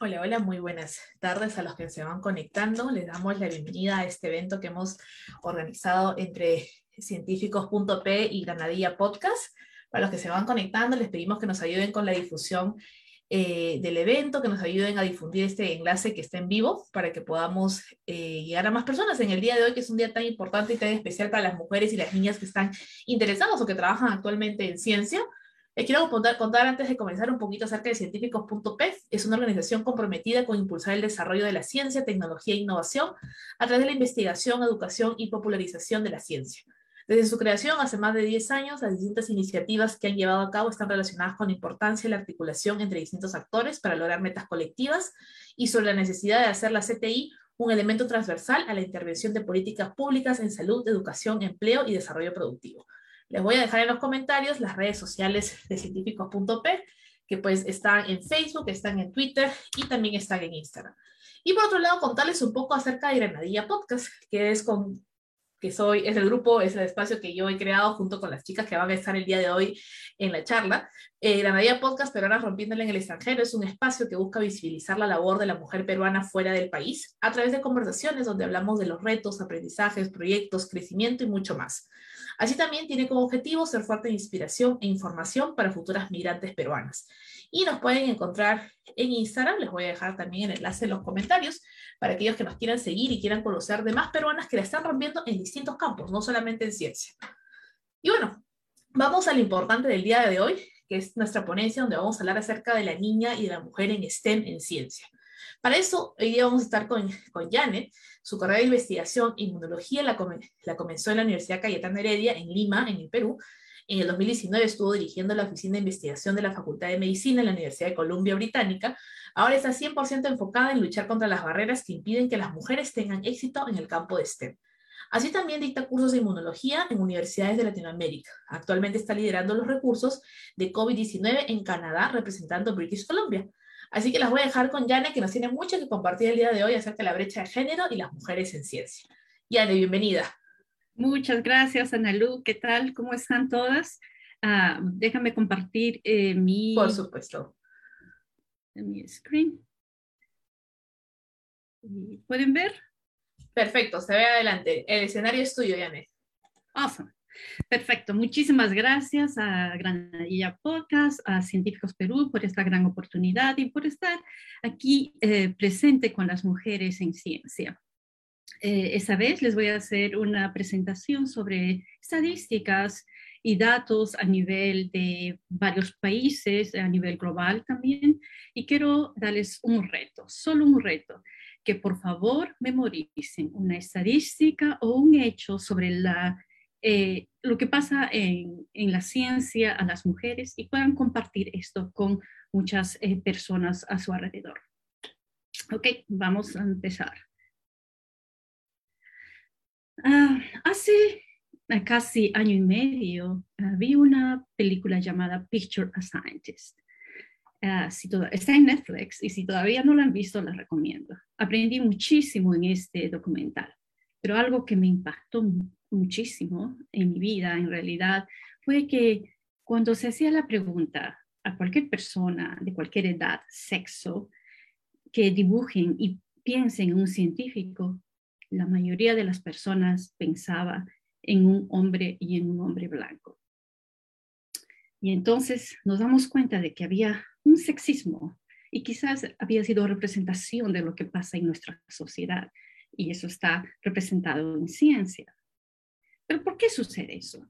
Hola, hola, muy buenas tardes a los que se van conectando. Les damos la bienvenida a este evento que hemos organizado entre científicos.p y Granadilla Podcast. Para los que se van conectando, les pedimos que nos ayuden con la difusión eh, del evento, que nos ayuden a difundir este enlace que está en vivo para que podamos eh, llegar a más personas en el día de hoy, que es un día tan importante y tan especial para las mujeres y las niñas que están interesadas o que trabajan actualmente en ciencia. Les quiero contar, antes de comenzar un poquito acerca de científicos.p. Es una organización comprometida con impulsar el desarrollo de la ciencia, tecnología e innovación a través de la investigación, educación y popularización de la ciencia. Desde su creación hace más de 10 años, las distintas iniciativas que han llevado a cabo están relacionadas con la importancia de la articulación entre distintos actores para lograr metas colectivas y sobre la necesidad de hacer la CTI un elemento transversal a la intervención de políticas públicas en salud, educación, empleo y desarrollo productivo. Les voy a dejar en los comentarios las redes sociales de científicos.p, que pues están en Facebook, están en Twitter y también están en Instagram. Y por otro lado, contarles un poco acerca de Granadilla Podcast, que es con que soy, es el grupo, es el espacio que yo he creado junto con las chicas que van a estar el día de hoy en la charla. Eh, Granadilla Podcast, pero ahora rompiéndole en el extranjero, es un espacio que busca visibilizar la labor de la mujer peruana fuera del país a través de conversaciones donde hablamos de los retos, aprendizajes, proyectos, crecimiento y mucho más. Así también tiene como objetivo ser fuerte de inspiración e información para futuras migrantes peruanas. Y nos pueden encontrar en Instagram, les voy a dejar también el enlace en los comentarios para aquellos que nos quieran seguir y quieran conocer de más peruanas que la están rompiendo en distintos campos, no solamente en ciencia. Y bueno, vamos al importante del día de hoy, que es nuestra ponencia donde vamos a hablar acerca de la niña y de la mujer en STEM en ciencia. Para eso, hoy día vamos a estar con, con Janet. Su carrera de investigación en inmunología la, la comenzó en la Universidad Cayetana Heredia, en Lima, en el Perú. En el 2019 estuvo dirigiendo la Oficina de Investigación de la Facultad de Medicina en la Universidad de Columbia Británica. Ahora está 100% enfocada en luchar contra las barreras que impiden que las mujeres tengan éxito en el campo de STEM. Así también dicta cursos de inmunología en universidades de Latinoamérica. Actualmente está liderando los recursos de COVID-19 en Canadá, representando British Columbia. Así que las voy a dejar con Yane, que nos tiene mucho que compartir el día de hoy acerca de la brecha de género y las mujeres en ciencia. Yane, bienvenida. Muchas gracias, Analu. ¿Qué tal? ¿Cómo están todas? Uh, déjame compartir eh, mi... Por supuesto. Mi screen. ¿Pueden ver? Perfecto, se ve adelante. El escenario es tuyo, Yane. Awesome. Perfecto, muchísimas gracias a Granadilla Podcast, a Científicos Perú por esta gran oportunidad y por estar aquí eh, presente con las mujeres en ciencia. Eh, esta vez les voy a hacer una presentación sobre estadísticas y datos a nivel de varios países, a nivel global también, y quiero darles un reto, solo un reto, que por favor memoricen una estadística o un hecho sobre la eh, lo que pasa en, la ciencia a las mujeres y puedan compartir esto con muchas eh, personas a su alrededor. Ok, vamos a empezar. Ah, hace casi año y medio ah, vi una película llamada Picture a Scientist. Ah, si está en Netflix y si todavía no la han visto, la recomiendo. Aprendí muchísimo en este documental, pero algo que me impactó muchísimo en mi vida, en realidad, fue que cuando se hacía la pregunta a cualquier persona de cualquier edad, sexo, que dibujen y piensen en un científico, la mayoría de las personas pensaba en un hombre y en un hombre blanco. Y entonces nos damos cuenta de que había un sexismo y quizás había sido representación de lo que pasa en nuestra sociedad y eso está representado en ciencia. Pero ¿por qué sucede eso?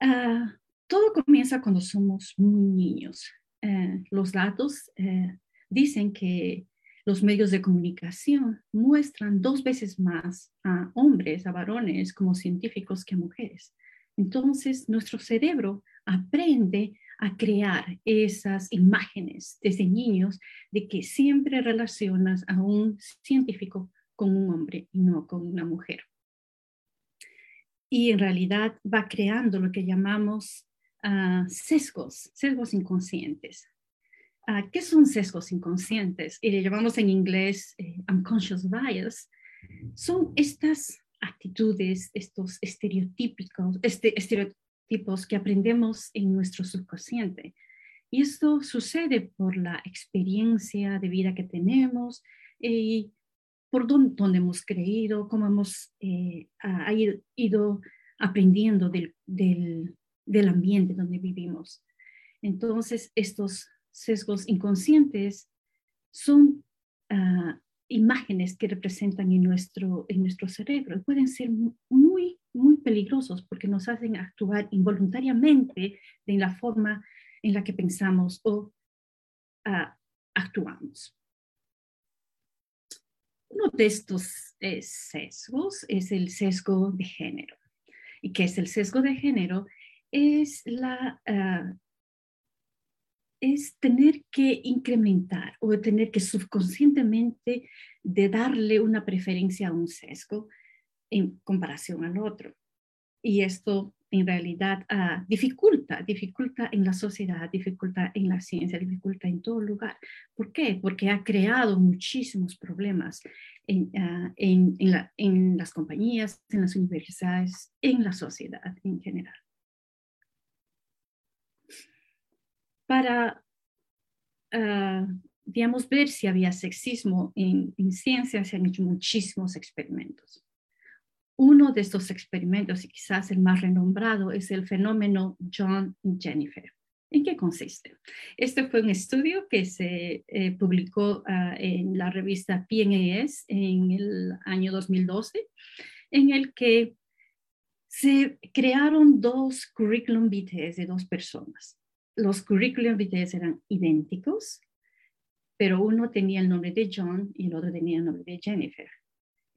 Ah, todo comienza cuando somos muy niños. Eh, los datos eh, dicen que los medios de comunicación muestran dos veces más a hombres, a varones como científicos que a mujeres. Entonces, nuestro cerebro aprende a crear esas imágenes desde niños de que siempre relacionas a un científico con un hombre y no con una mujer. Y en realidad va creando lo que llamamos uh, sesgos, sesgos inconscientes. Uh, ¿Qué son sesgos inconscientes? Y le llamamos en inglés eh, unconscious bias. Son estas actitudes, estos estereotípicos, este, estereotipos que aprendemos en nuestro subconsciente. Y esto sucede por la experiencia de vida que tenemos y por dónde, hemos creído, cómo hemos eh, ido aprendiendo del, del, del, ambiente donde vivimos. Entonces, estos sesgos inconscientes son uh, imágenes que representan en nuestro, en nuestro cerebro. Pueden ser muy, muy peligrosos porque nos hacen actuar involuntariamente en la forma en la que pensamos o uh, actuamos. Uno de estos eh, sesgos es el sesgo de género. ¿Y qué es el sesgo de género? Es la uh, es tener que incrementar o tener que subconscientemente de darle una preferencia a un sesgo en comparación al otro. Y esto en realidad uh, dificulta, dificulta en la sociedad, dificulta en la ciencia, dificulta en todo lugar. ¿Por qué? Porque ha creado muchísimos problemas en, uh, en, en, la, en las compañías, en las universidades, en la sociedad en general. para, uh, digamos, ver si había sexismo en, en ciencia, se han hecho muchísimos experimentos. Uno de estos experimentos, y quizás el más renombrado, es el fenómeno John y Jennifer. ¿En qué consiste? Este fue un estudio que se eh, publicó uh, en la revista PNAS en el año 2012, en el que se crearon dos curriculum vitae de dos personas los currículum vitae eran idénticos, pero uno tenía el nombre de John y el otro tenía el nombre de Jennifer.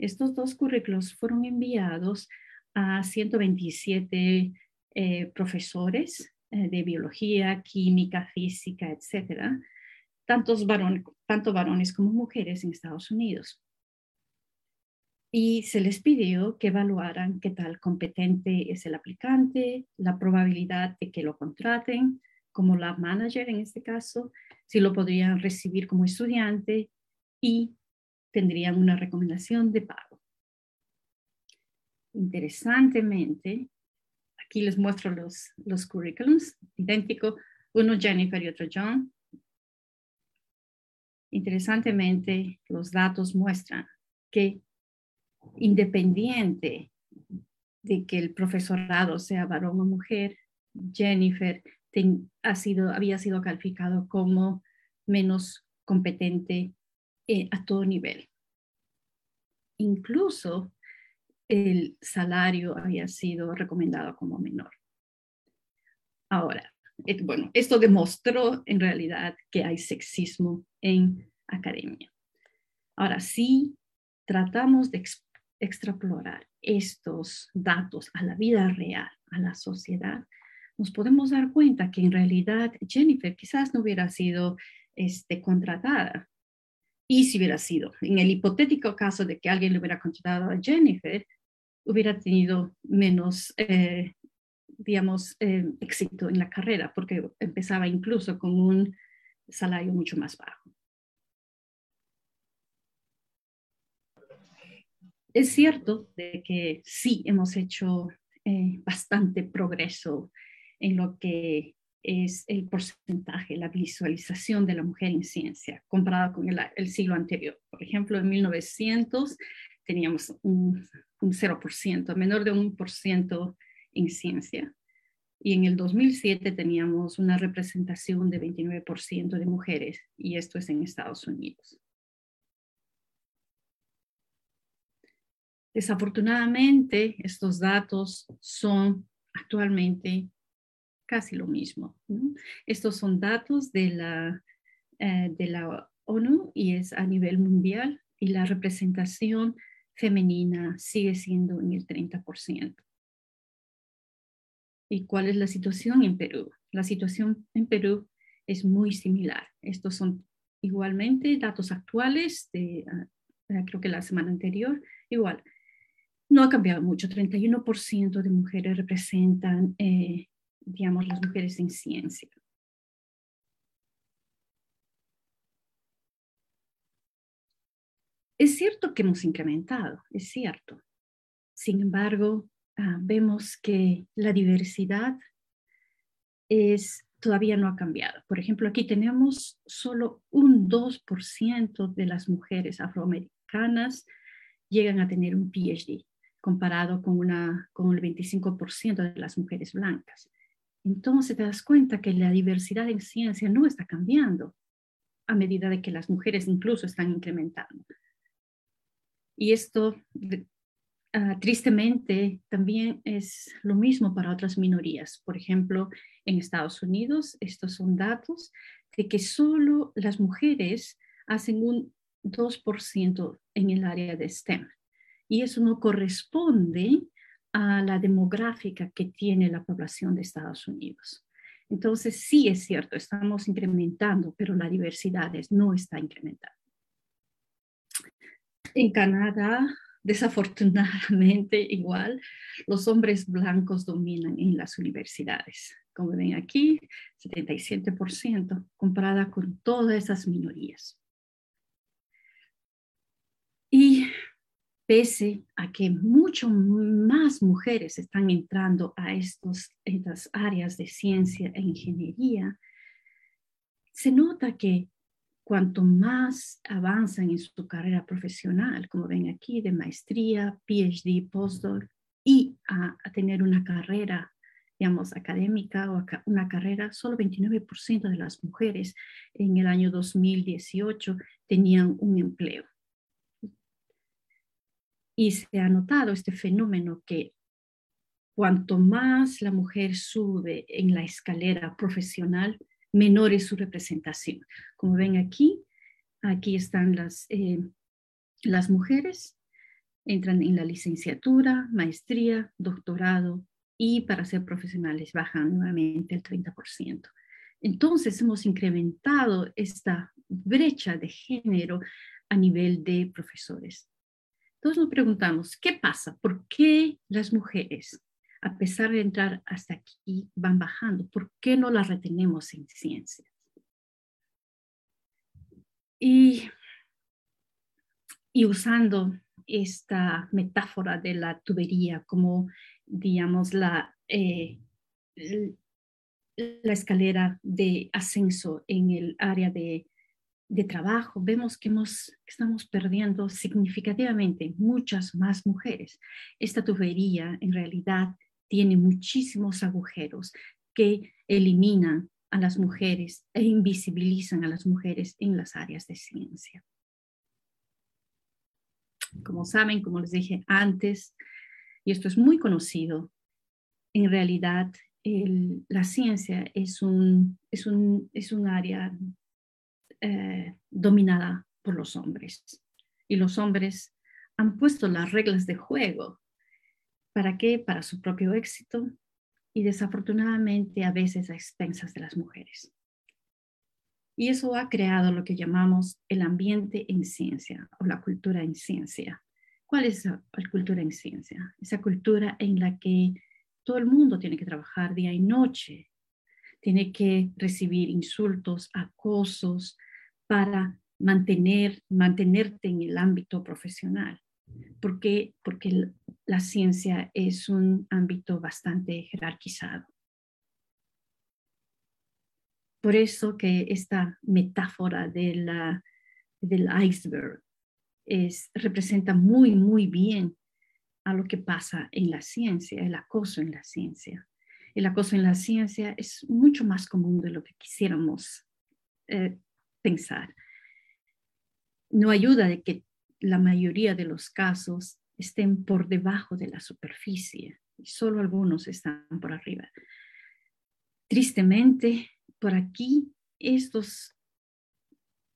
Estos dos currículos fueron enviados a 127 eh, profesores eh, de biología, química, física, etcétera, tantos varones, tanto varones como mujeres en Estados Unidos. Y se les pidió que evaluaran qué tal competente es el aplicante, la probabilidad de que lo contraten, como lab manager en este caso, si lo podrían recibir como estudiante y tendrían una recomendación de pago. Interesantemente, aquí les muestro los, los currículums, idéntico, uno Jennifer y otro John. Interesantemente, los datos muestran que independiente de que el profesorado sea varón o mujer, Jennifer ha sido, había sido calificado como menos competente eh, a todo nivel. Incluso el salario había sido recomendado como menor. Ahora, eh, bueno, esto demostró en realidad que hay sexismo en academia. Ahora, si tratamos de extrapolar estos datos a la vida real, a la sociedad, nos podemos dar cuenta que en realidad Jennifer quizás no hubiera sido este, contratada. Y si hubiera sido, en el hipotético caso de que alguien le hubiera contratado a Jennifer, hubiera tenido menos, eh, digamos, eh, éxito en la carrera, porque empezaba incluso con un salario mucho más bajo. Es cierto de que sí hemos hecho eh, bastante progreso en lo que es el porcentaje, la visualización de la mujer en ciencia comparado con el, siglo anterior. Por ejemplo, en 1900 teníamos un, un 0%, menor de un por ciento en ciencia. y en el 2007 teníamos una representación de 29% de mujeres y esto es en Estados Unidos. Desafortunadamente, estos datos son actualmente casi lo mismo. Estos son datos de la, eh, de la ONU y es a nivel mundial y la representación femenina sigue siendo en el 30%. ¿Y cuál es la situación en Perú? La situación en Perú es muy similar. Estos son igualmente datos actuales de, ah, creo que la semana anterior, igual. No ha cambiado mucho, 31% de mujeres representan, eh, digamos, las mujeres en ciencia. Es cierto que hemos incrementado, es cierto. Sin embargo, Ah, vemos que la diversidad es, todavía no ha cambiado. Por ejemplo, aquí tenemos solo un 2% de las mujeres afroamericanas llegan a tener un PhD, comparado con, una, con el 25% de las mujeres blancas. Entonces te das cuenta que la diversidad en ciencia no está cambiando a medida de que las mujeres incluso están incrementando. Y esto Ah, tristemente, también es lo mismo para otras minorías. Por ejemplo, en Estados Unidos, estos son datos de que solo las mujeres hacen un 2% en el área de STEM. Y eso no corresponde a la demográfica que tiene la población de Estados Unidos. Entonces, sí es cierto, estamos incrementando, pero la diversidad no está incrementando. En Canadá, Desafortunadamente, igual, los hombres blancos dominan en las universidades. Como ven aquí, 77% comparada con todas esas minorías. Y pese a que mucho más mujeres están entrando a estos, estas áreas de ciencia e ingeniería, se nota que cuanto más avanzan en su carrera profesional, como ven aquí, de maestría, PhD, postdoc, y a, tener una carrera, digamos, académica o una carrera, solo 29% de las mujeres en el año 2018 tenían un empleo. Y se ha notado este fenómeno que cuanto más la mujer sube en la escalera profesional, menor es su representación. Como ven aquí, aquí están las, eh, las mujeres, entran en la licenciatura, maestría, doctorado y para ser profesionales bajan nuevamente el 30%. Entonces hemos incrementado esta brecha de género a nivel de profesores. Entonces nos preguntamos, ¿qué pasa? ¿Por qué las mujeres a pesar de entrar hasta aquí, van bajando. ¿Por qué no las retenemos en ciencias? Y, y usando esta metáfora de la tubería como, digamos, la, eh, la escalera de ascenso en el área de, de trabajo, vemos que, hemos, estamos perdiendo significativamente muchas más mujeres. Esta tubería en realidad tiene muchísimos agujeros que eliminan a las mujeres e invisibilizan a las mujeres en las áreas de ciencia. Como saben, como les dije antes, y esto es muy conocido, en realidad la ciencia es un, es un, es un área eh, dominada por los hombres. Y los hombres han puesto las reglas de juego ¿Para qué? Para su propio éxito y desafortunadamente a veces a expensas de las mujeres. Y eso ha creado lo que llamamos el ambiente en ciencia o la cultura en ciencia. ¿Cuál es la cultura en ciencia? Esa cultura en la que todo el mundo tiene que trabajar día y noche, tiene que recibir insultos, acosos para mantener, mantenerte en el ámbito profesional. ¿Por qué? Porque la ciencia es un ámbito bastante jerarquizado. Por eso que esta metáfora de la, del iceberg es, representa muy, muy bien a lo que pasa en la ciencia, el acoso en la ciencia. el acoso en la ciencia es mucho más común de lo que quisiéramos eh, pensar. No ayuda de que la mayoría de los casos estén por debajo de la superficie y solo algunos están por arriba. Tristemente, por aquí estos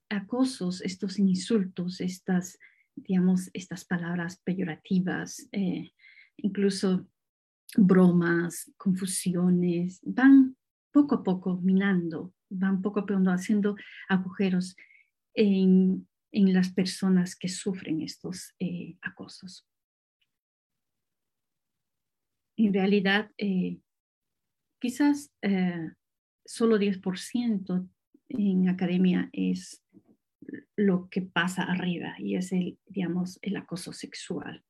acosos, estos insultos, estas, digamos, estas palabras peyorativas, eh, incluso bromas, confusiones, van poco a poco minando, van poco a poco haciendo agujeros en, las personas que sufren estos eh, acosos. En realidad, eh, quizás solo 10% en academia es lo que pasa arriba y es el, digamos, el acoso sexual.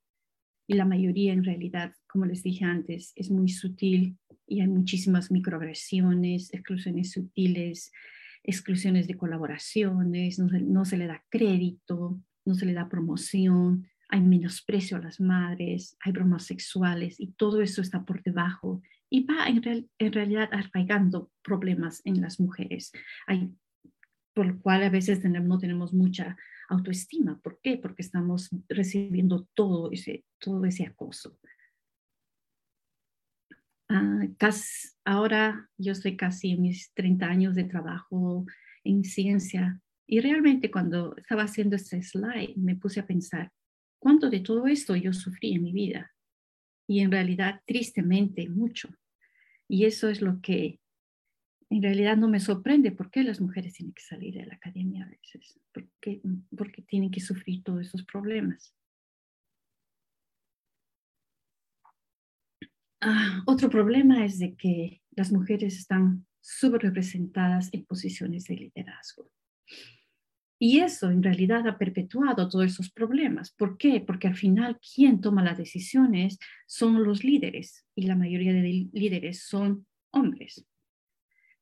Y la mayoría en realidad, como les dije antes, es muy sutil y hay muchísimas microagresiones, exclusiones sutiles, exclusiones de colaboraciones, no se, no se le da crédito, no se le da promoción, hay menosprecio a las madres, hay bromas sexuales y todo eso está por debajo y va en, en realidad arraigando problemas en las mujeres. Por lo cual a veces no tenemos mucha autoestima. ¿Por qué? Porque estamos recibiendo todo ese, todo ese acoso. Ah, ahora yo estoy casi en mis 30 años de trabajo en ciencia y realmente cuando estaba haciendo este slide me puse a pensar cuánto de todo esto yo sufrí en mi vida y en realidad tristemente mucho. Y eso es lo que en realidad no me sorprende por qué las mujeres tienen que salir de la academia a veces, porque, tienen que sufrir todos esos problemas. Ah, otro problema es de que las mujeres están subrepresentadas en posiciones de liderazgo. Y eso en realidad ha perpetuado todos esos problemas. ¿Por qué? Porque al final quien toma las decisiones son los líderes y la mayoría de líderes son hombres.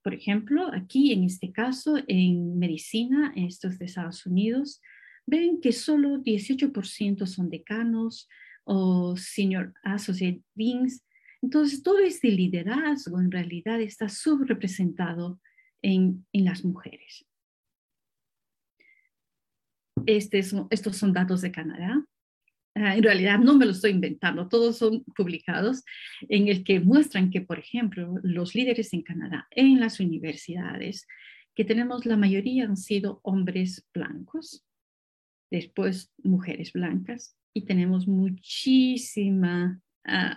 Por ejemplo, aquí en este caso, en medicina, estos de Estados Unidos, ven que solo 18% son decanos o senior associate deans. Entonces, todo este liderazgo en realidad está subrepresentado en, las mujeres. Este estos son datos de Canadá. Ah, en realidad no me lo estoy inventando, todos son publicados en el que muestran que, por ejemplo, los líderes en Canadá, en las universidades, que tenemos la mayoría han sido hombres blancos, después mujeres blancas, y tenemos muchísima uh,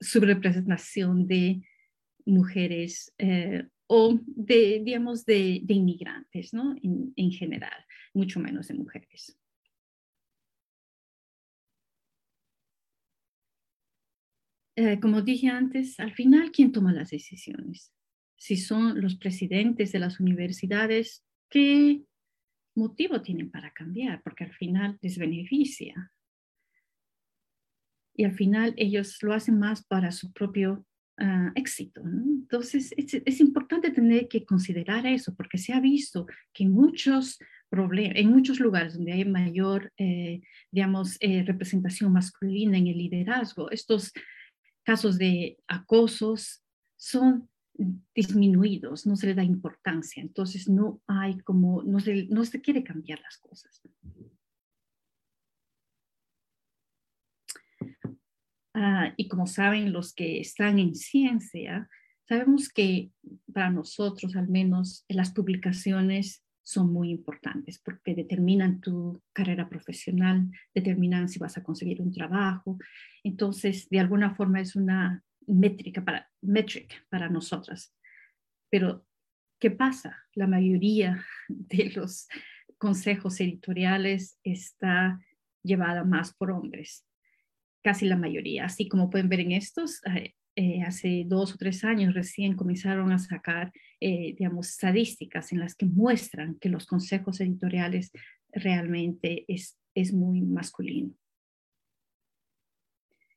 subrepresentación de mujeres eh, o de, digamos, de, inmigrantes, ¿no? en general, mucho menos de mujeres. Eh, como dije antes, al final, ¿quién toma las decisiones? Si son los presidentes de las universidades, ¿qué motivo tienen para cambiar? Porque al final les beneficia. Y al final ellos lo hacen más para su propio ah, éxito. Entonces, es, importante tener que considerar eso, porque se ha visto que en muchos en muchos lugares donde hay mayor, eh, digamos, eh, representación masculina en el liderazgo, estos casos de acosos son disminuidos, no se le da importancia, entonces no hay como, no se, no se quiere cambiar las cosas. Ah, y como saben los que están en ciencia, sabemos que para nosotros al menos las publicaciones son muy importantes porque determinan tu carrera profesional, determinan si vas a conseguir un trabajo. Entonces, de alguna forma es una métrica para, metric para nosotras. Pero, ¿qué pasa? La mayoría de los consejos editoriales está llevada más por hombres, casi la mayoría. Así como pueden ver en estos, eh, eh, hace dos o tres años recién comenzaron a sacar, eh, digamos, estadísticas en las que muestran que los consejos editoriales realmente es, es muy masculino.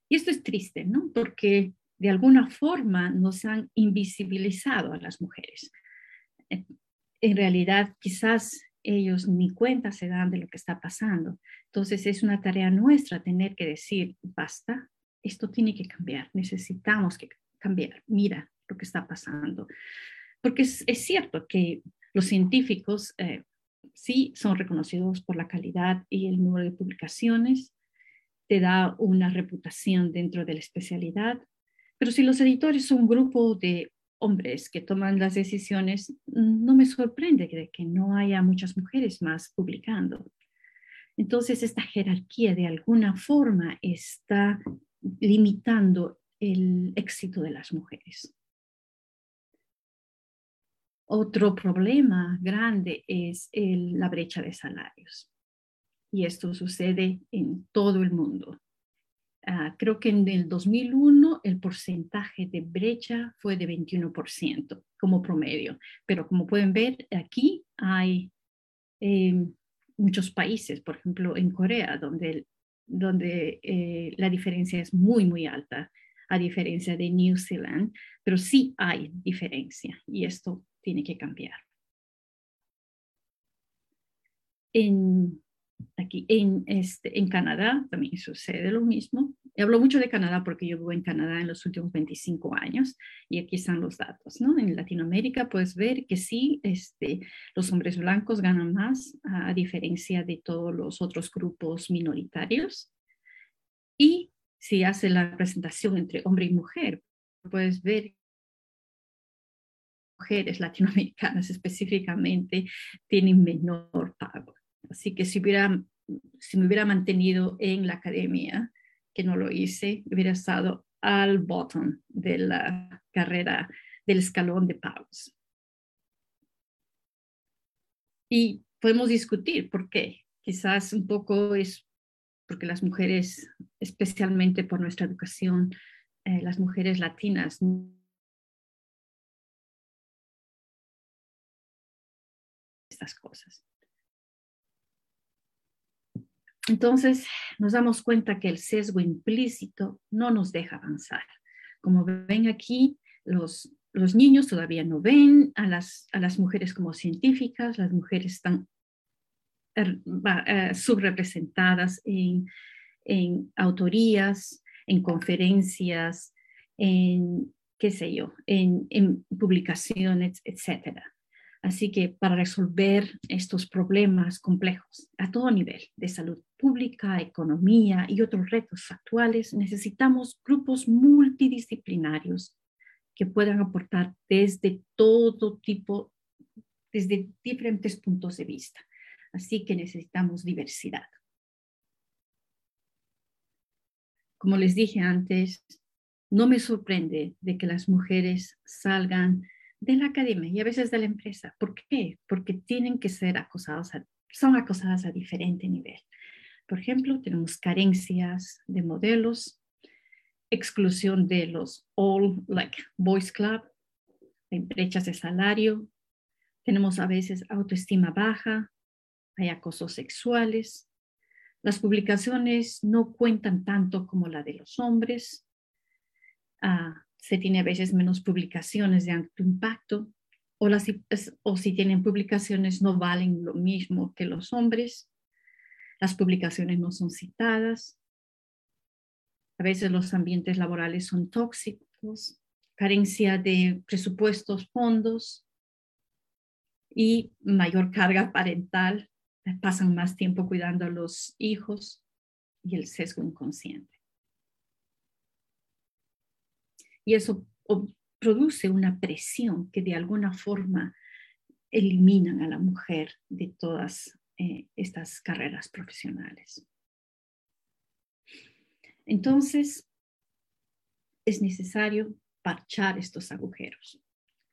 Y esto es triste, ¿no? Porque de alguna forma nos han invisibilizado a las mujeres. En realidad, quizás ellos ni cuenta se dan de lo que está pasando. Entonces, es una tarea nuestra tener que decir, basta, esto tiene que cambiar, necesitamos que cambiar. Mira lo que está pasando. Porque es, cierto que los científicos eh, sí son reconocidos por la calidad y el número de publicaciones, te da una reputación dentro de la especialidad, pero si los editores son un grupo de hombres que toman las decisiones, no me sorprende de que no haya muchas mujeres más publicando. Entonces, esta jerarquía de alguna forma está limitando el éxito de las mujeres. Otro problema grande es la brecha de salarios. Y esto sucede en todo el mundo. Ah, creo que en el 2001 el porcentaje de brecha fue de 21% como promedio, pero como pueden ver aquí hay em, muchos países, por ejemplo en Corea, donde, donde eh, la diferencia es muy, muy alta, a diferencia de New Zealand, pero sí hay diferencia y esto tiene que cambiar. En, aquí en, este, en Canadá también sucede lo mismo. Hablo mucho de Canadá porque yo vivo en Canadá en los últimos 25 años y aquí están los datos. ¿no? En Latinoamérica puedes ver que sí, este, los hombres blancos ganan más a diferencia de todos los otros grupos minoritarios. Y si hace la presentación entre hombre y mujer, puedes ver mujeres latinoamericanas específicamente tienen menor pago. Así que si, hubiera, si me hubiera mantenido en la academia, que no lo hice, hubiera estado al bottom de la carrera, del escalón de pagos. Y podemos discutir por qué. Quizás un poco es porque las mujeres, especialmente por nuestra educación, eh, las mujeres latinas estas cosas. Entonces, nos damos cuenta que el sesgo implícito no nos deja avanzar. Como ven aquí, los, los niños todavía no ven a las, a las mujeres como científicas, las mujeres están er, eh, subrepresentadas en, en autorías, en conferencias, en, qué sé yo, en, en publicaciones, etcétera. Así que para resolver estos problemas complejos a todo nivel de salud pública, economía y otros retos actuales, necesitamos grupos multidisciplinarios que puedan aportar desde todo tipo, desde diferentes puntos de vista. Así que necesitamos diversidad. Como les dije antes, no me sorprende de que las mujeres salgan de la academia y a veces de la empresa. ¿Por qué? Porque tienen que ser acosados, son acosadas a diferente nivel. Por ejemplo, tenemos carencias de modelos, exclusión de los All Like Boys Club, brechas de salario, tenemos a veces autoestima baja, hay acosos sexuales, las publicaciones no cuentan tanto como la de los hombres, ah, se tiene a veces menos publicaciones de alto impacto o, las, o si tienen publicaciones no valen lo mismo que los hombres. Las publicaciones no son citadas. A veces los ambientes laborales son tóxicos, carencia de presupuestos, fondos y mayor carga parental. Pasan más tiempo cuidando a los hijos y el sesgo inconsciente y eso produce una presión que de alguna forma eliminan a la mujer de todas eh, estas carreras profesionales. Entonces, es necesario parchar estos agujeros.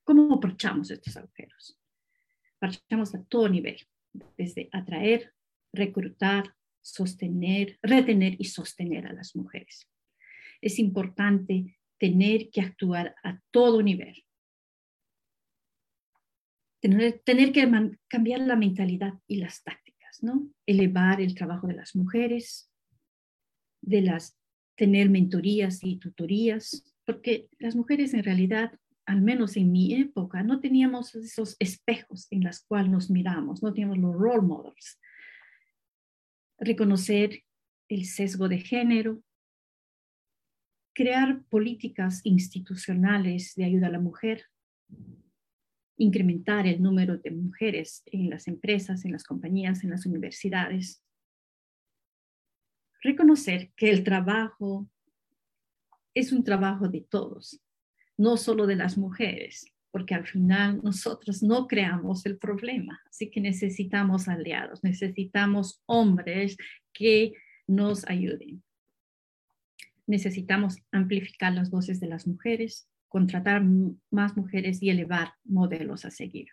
¿Cómo parchamos estos agujeros? Parchamos a todo nivel, desde atraer, reclutar, sostener, retener y sostener a las mujeres. Es importante tener que actuar a todo nivel. Tener, tener que cambiar la mentalidad y las tácticas, ¿no? Elevar el trabajo de las mujeres, de las, tener mentorías y tutorías, porque las mujeres en realidad, al menos en mi época, no teníamos esos espejos en los cuales nos miramos, no teníamos los role models. Reconocer el sesgo de género, crear políticas institucionales de ayuda a la mujer, incrementar el número de mujeres en las empresas, en las compañías, en las universidades. Reconocer que el trabajo es un trabajo de todos, no solo de las mujeres, porque al final nosotros no creamos el problema, así que necesitamos aliados, necesitamos hombres que nos ayuden. Necesitamos amplificar las voces de las mujeres, contratar más mujeres y elevar modelos a seguir.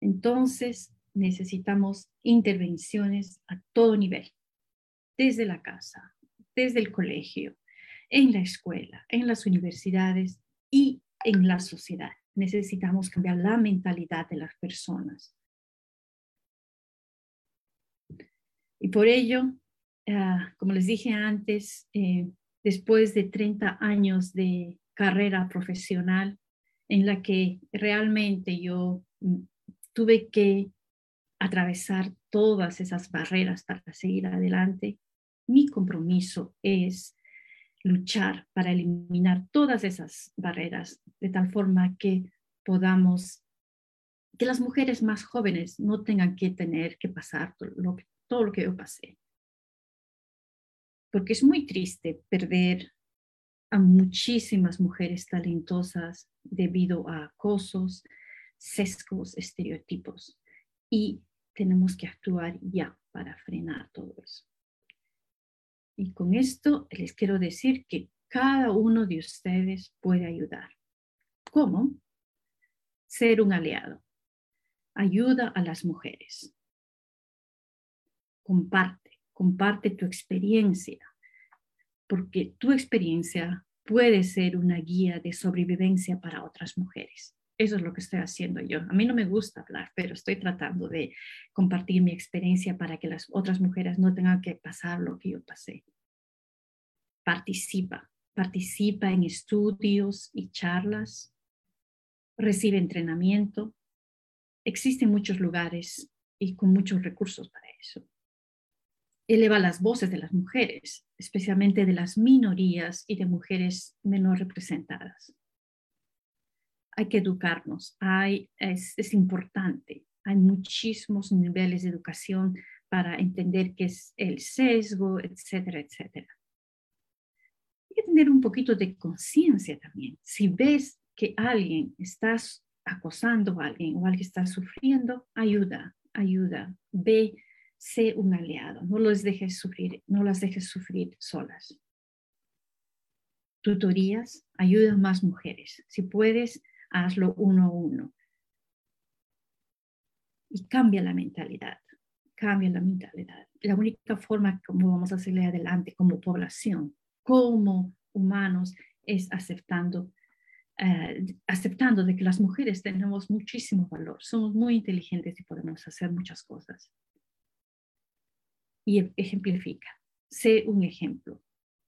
Entonces, necesitamos intervenciones a todo nivel, desde la casa, desde el colegio, en la escuela, en las universidades y en la sociedad. Necesitamos cambiar la mentalidad de las personas. Y por ello, ah, como les dije antes, eh, después de 30 años de carrera profesional en la que realmente yo mm, tuve que atravesar todas esas barreras para seguir adelante, mi compromiso es luchar para eliminar todas esas barreras de tal forma que podamos, que las mujeres más jóvenes no tengan que tener que pasar todo lo, todo lo que yo pasé porque es muy triste perder a muchísimas mujeres talentosas debido a acosos, sesgos, estereotipos. Y tenemos que actuar ya para frenar todo eso. Y con esto les quiero decir que cada uno de ustedes puede ayudar. ¿Cómo? Ser un aliado. Ayuda a las mujeres. Comparte comparte tu experiencia, porque tu experiencia puede ser una guía de sobrevivencia para otras mujeres. Eso es lo que estoy haciendo yo. A mí no me gusta hablar, pero estoy tratando de compartir mi experiencia para que las otras mujeres no tengan que pasar lo que yo pasé. Participa, participa en estudios y charlas, recibe entrenamiento. Existen muchos lugares y con muchos recursos para eso eleva las voces de las mujeres, especialmente de las minorías y de mujeres menos representadas. Hay que educarnos, hay, es, es importante, hay muchísimos niveles de educación para entender qué es el sesgo, etcétera, etcétera. Hay que tener un poquito de conciencia también. Si ves que alguien está acosando a alguien o alguien está sufriendo, ayuda, ayuda, ve sé un aliado, no los dejes sufrir, no las dejes sufrir solas. Tutorías, ayuda a más mujeres. Si puedes, hazlo uno a uno. Y cambia la mentalidad, cambia la mentalidad. La única forma como vamos a salir adelante como población, como humanos, es aceptando eh, aceptando de que las mujeres tenemos muchísimo valor, somos muy inteligentes y podemos hacer muchas cosas y e-, ejemplifica. Sé un ejemplo.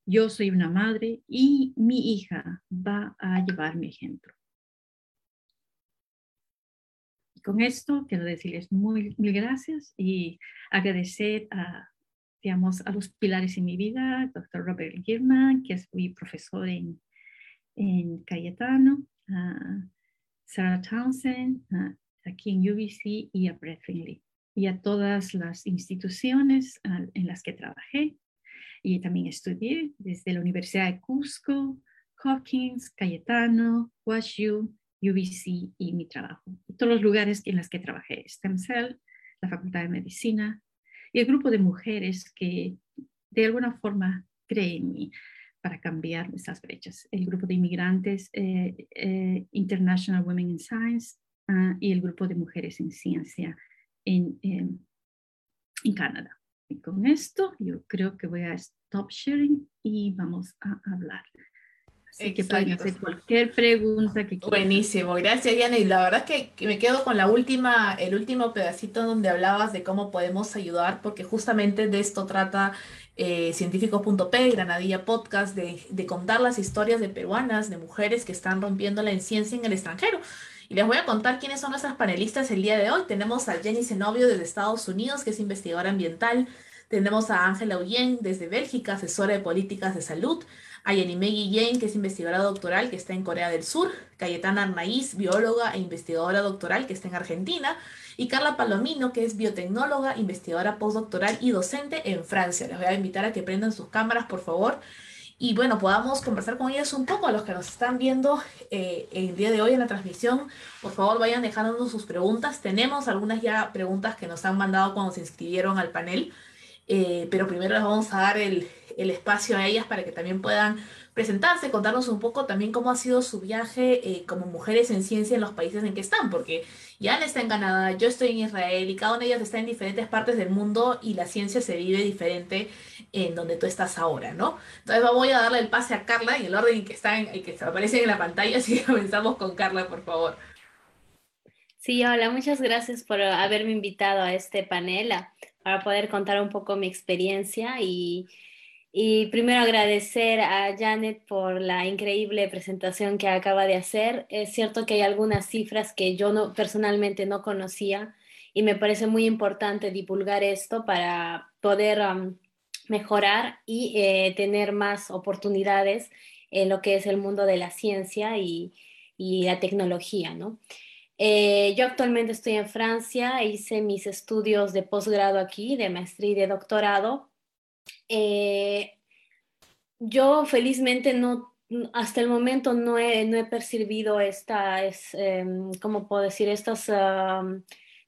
Yo soy una madre y mi hija va a llevar mi ejemplo. con esto quiero decirles muy, mil gracias y agradecer a, digamos, a los pilares en mi vida, doctor Robert Girman, que es mi profesor en, en Cayetano, a Sarah Townsend, aquí en UBC y a Brett Finley y a todas las instituciones en las que trabajé y también estudié desde la Universidad de Cusco, Hawkins, Cayetano, WashU, UBC y mi trabajo. todos los lugares en los que trabajé, STEM Cell, la Facultad de Medicina y el grupo de mujeres que de alguna forma creen en mí para cambiar esas brechas. El grupo de inmigrantes eh, eh, International Women in Science ah, y el grupo de mujeres en ciencia en, en, Canadá. Y con esto yo creo que voy a stop sharing y vamos a hablar. Así que pueden hacer cualquier pregunta que quieran. Buenísimo, gracias Diana. Y la verdad es que, me quedo con la última, el último pedacito donde hablabas de cómo podemos ayudar, porque justamente de esto trata eh, científicos.p, Granadilla Podcast, de, de contar las historias de peruanas, de mujeres que están rompiéndola en ciencia en el extranjero. Y les voy a contar quiénes son nuestras panelistas el día de hoy. Tenemos a Jenny Zenobio desde Estados Unidos, que es investigadora ambiental. Tenemos a Ángela Uyen desde Bélgica, asesora de políticas de salud, a Yanime Guillén, que es investigadora doctoral, que está en Corea del Sur, Cayetana Arnaiz, bióloga e investigadora doctoral, que está en Argentina, y Carla Palomino, que es biotecnóloga, investigadora postdoctoral y docente en Francia. Les voy a invitar a que prendan sus cámaras, por favor, y bueno, podamos conversar con ellas un poco. A los que nos están viendo eh, el día de hoy en la transmisión, por favor vayan dejándonos sus preguntas. Tenemos algunas ya preguntas que nos han mandado cuando se inscribieron al panel. Eh, pero primero les vamos a dar el, el, espacio a ellas para que también puedan presentarse, contarnos un poco también cómo ha sido su viaje eh, como mujeres en ciencia en los países en que están, porque Jan está en Canadá, yo estoy en Israel y cada una de ellas está en diferentes partes del mundo y la ciencia se vive diferente en donde tú estás ahora, ¿no? Entonces voy a darle el pase a Carla en el orden en que están, en que aparecen en la pantalla, así que comenzamos con Carla, por favor. Sí, hola, muchas gracias por haberme invitado a este panel para poder contar un poco mi experiencia y, y primero agradecer a Janet por la increíble presentación que acaba de hacer. Es cierto que hay algunas cifras que yo no, personalmente no conocía y me parece muy importante divulgar esto para poder mejorar y eh, tener más oportunidades en lo que es el mundo de la ciencia y, la tecnología, ¿no? Eh, yo actualmente estoy en Francia, hice mis estudios de posgrado aquí, de maestría y de doctorado. Eh, yo felizmente no, hasta el momento no he, no he percibido estas, eh, ¿cómo puedo decir? Estas,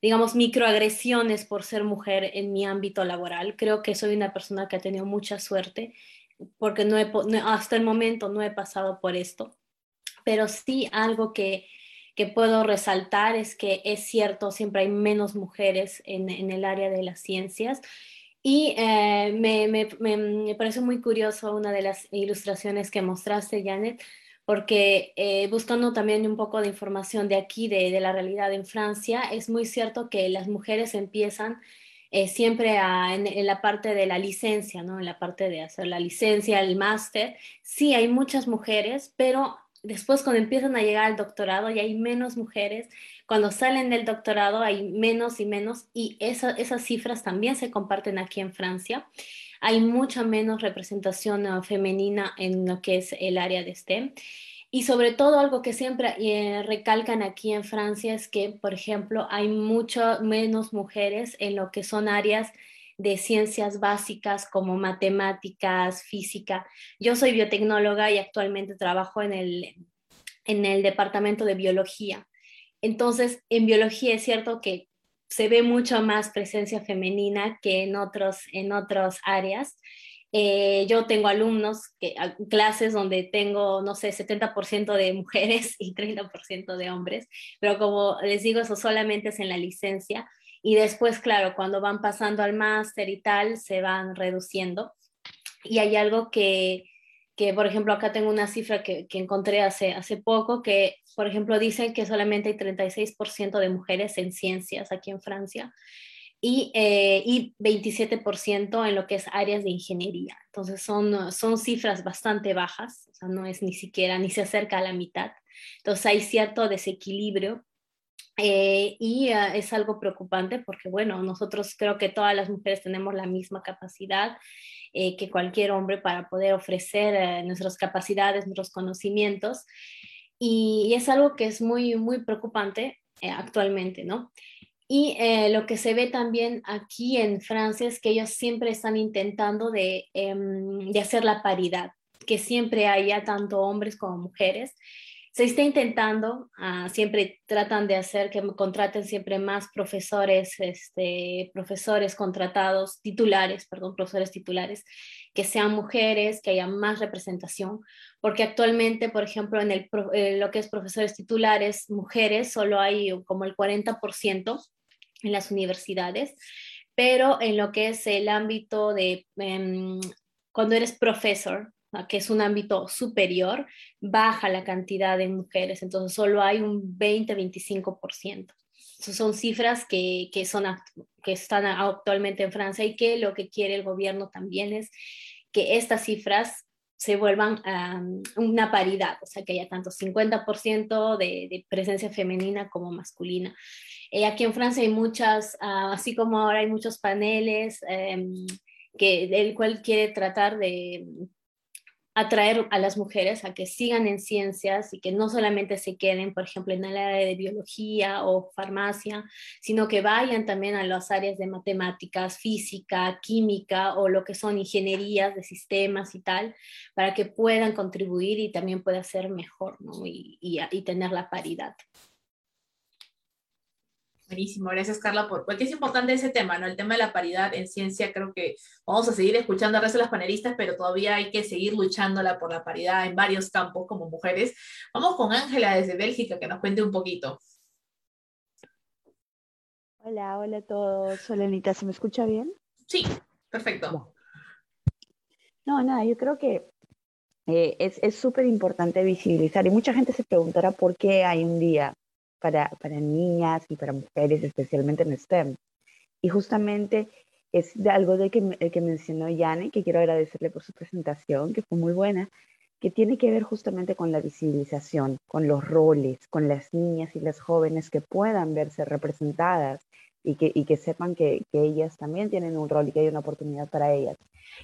digamos, microagresiones por ser mujer en mi ámbito laboral. Creo que soy una persona que ha tenido mucha suerte porque no hasta el momento no he pasado por esto, pero sí algo que que puedo resaltar es que es cierto, siempre hay menos mujeres en, el área de las ciencias. Y eh, me, me, me, parece muy curioso una de las ilustraciones que mostraste, Janet, porque eh, buscando también un poco de información de aquí, de, de, la realidad en Francia, es muy cierto que las mujeres empiezan eh, siempre en, en, la parte de la licencia, ¿no? En la parte de hacer la licencia, el máster. Sí, hay muchas mujeres, pero después cuando empiezan a llegar al doctorado y hay menos mujeres, cuando salen del doctorado hay menos y menos y esas cifras también se comparten aquí en Francia. Hay mucha menos representación uh, femenina en lo que es el área de STEM. Y sobre todo algo que siempre eh, recalcan aquí en Francia es que, por ejemplo, hay mucho menos mujeres en lo que son áreas de ciencias básicas como matemáticas, física. Yo soy biotecnóloga y actualmente trabajo en el, en el departamento de biología. Entonces, en biología es cierto que se ve mucho más presencia femenina que en otros, en otras áreas. Eh, yo tengo alumnos, que, clases donde tengo, no sé, 70% de mujeres y 30% de hombres, pero como les digo, eso solamente es en la licencia. Y después, claro, cuando van pasando al máster y tal, se van reduciendo. Y hay algo que, que por ejemplo, acá tengo una cifra que, que encontré hace, hace poco, que, por ejemplo, dicen que solamente hay 36% de mujeres en ciencias aquí en Francia y, eh, y 27% en lo que es áreas de ingeniería. Entonces son, son cifras bastante bajas, o sea, no es ni siquiera, ni se acerca a la mitad. Entonces hay cierto desequilibrio eh, y ah, es algo preocupante porque, bueno, nosotros creo que todas las mujeres tenemos la misma capacidad eh, que cualquier hombre para poder ofrecer eh, nuestras capacidades, nuestros conocimientos. Y, es algo que es muy, muy preocupante actualmente, ¿no? Y lo que se ve también aquí en Francia es que ellos siempre están intentando de, em, de hacer la paridad, que siempre haya tanto hombres como mujeres se está intentando, ah, siempre tratan de hacer que contraten siempre más profesores, este, profesores contratados, titulares, perdón, profesores titulares, que sean mujeres, que haya más representación, porque actualmente, por ejemplo, en el, eh, lo que es profesores titulares, mujeres, solo hay como el 40% en las universidades, pero en lo que es el ámbito de em, cuando eres profesor, que es un ámbito superior, baja la cantidad de mujeres, entonces solo hay un 20-25%. Son cifras que, que, son, que están actualmente en Francia y que lo que quiere el gobierno también es que estas cifras se vuelvan una paridad, o sea, que haya tanto 50% de, presencia femenina como masculina. Eh, aquí en Francia hay muchas, ah, así como ahora hay muchos paneles, em, que, el cual quiere tratar de atraer a las mujeres a que sigan en ciencias y que no solamente se queden, por ejemplo, en el área de biología o farmacia, sino que vayan también a las áreas de matemáticas, física, química o lo que son ingenierías de sistemas y tal, para que puedan contribuir y también pueda ser mejor y, y tener la paridad. Buenísimo, gracias Carla, por, porque es importante ese tema, ¿no? El tema de la paridad en ciencia, creo que vamos a seguir escuchando a resto de las panelistas, pero todavía hay que seguir luchándola por la paridad en varios campos como mujeres. Vamos con Ángela desde Bélgica, que nos cuente un poquito. Hola, hola a todos. Hola Anita, ¿se me escucha bien? Sí, perfecto. No, nada, yo creo que eh, es súper importante visibilizar y mucha gente se preguntará por qué hay un día para, para niñas y para mujeres, especialmente en STEM. Y justamente es de algo de que, que mencionó Yane, que quiero agradecerle por su presentación, que fue muy buena, que tiene que ver justamente con la visibilización, con los roles, con las niñas y las jóvenes que puedan verse representadas y que, y que sepan que, que, ellas también tienen un rol y que hay una oportunidad para ellas.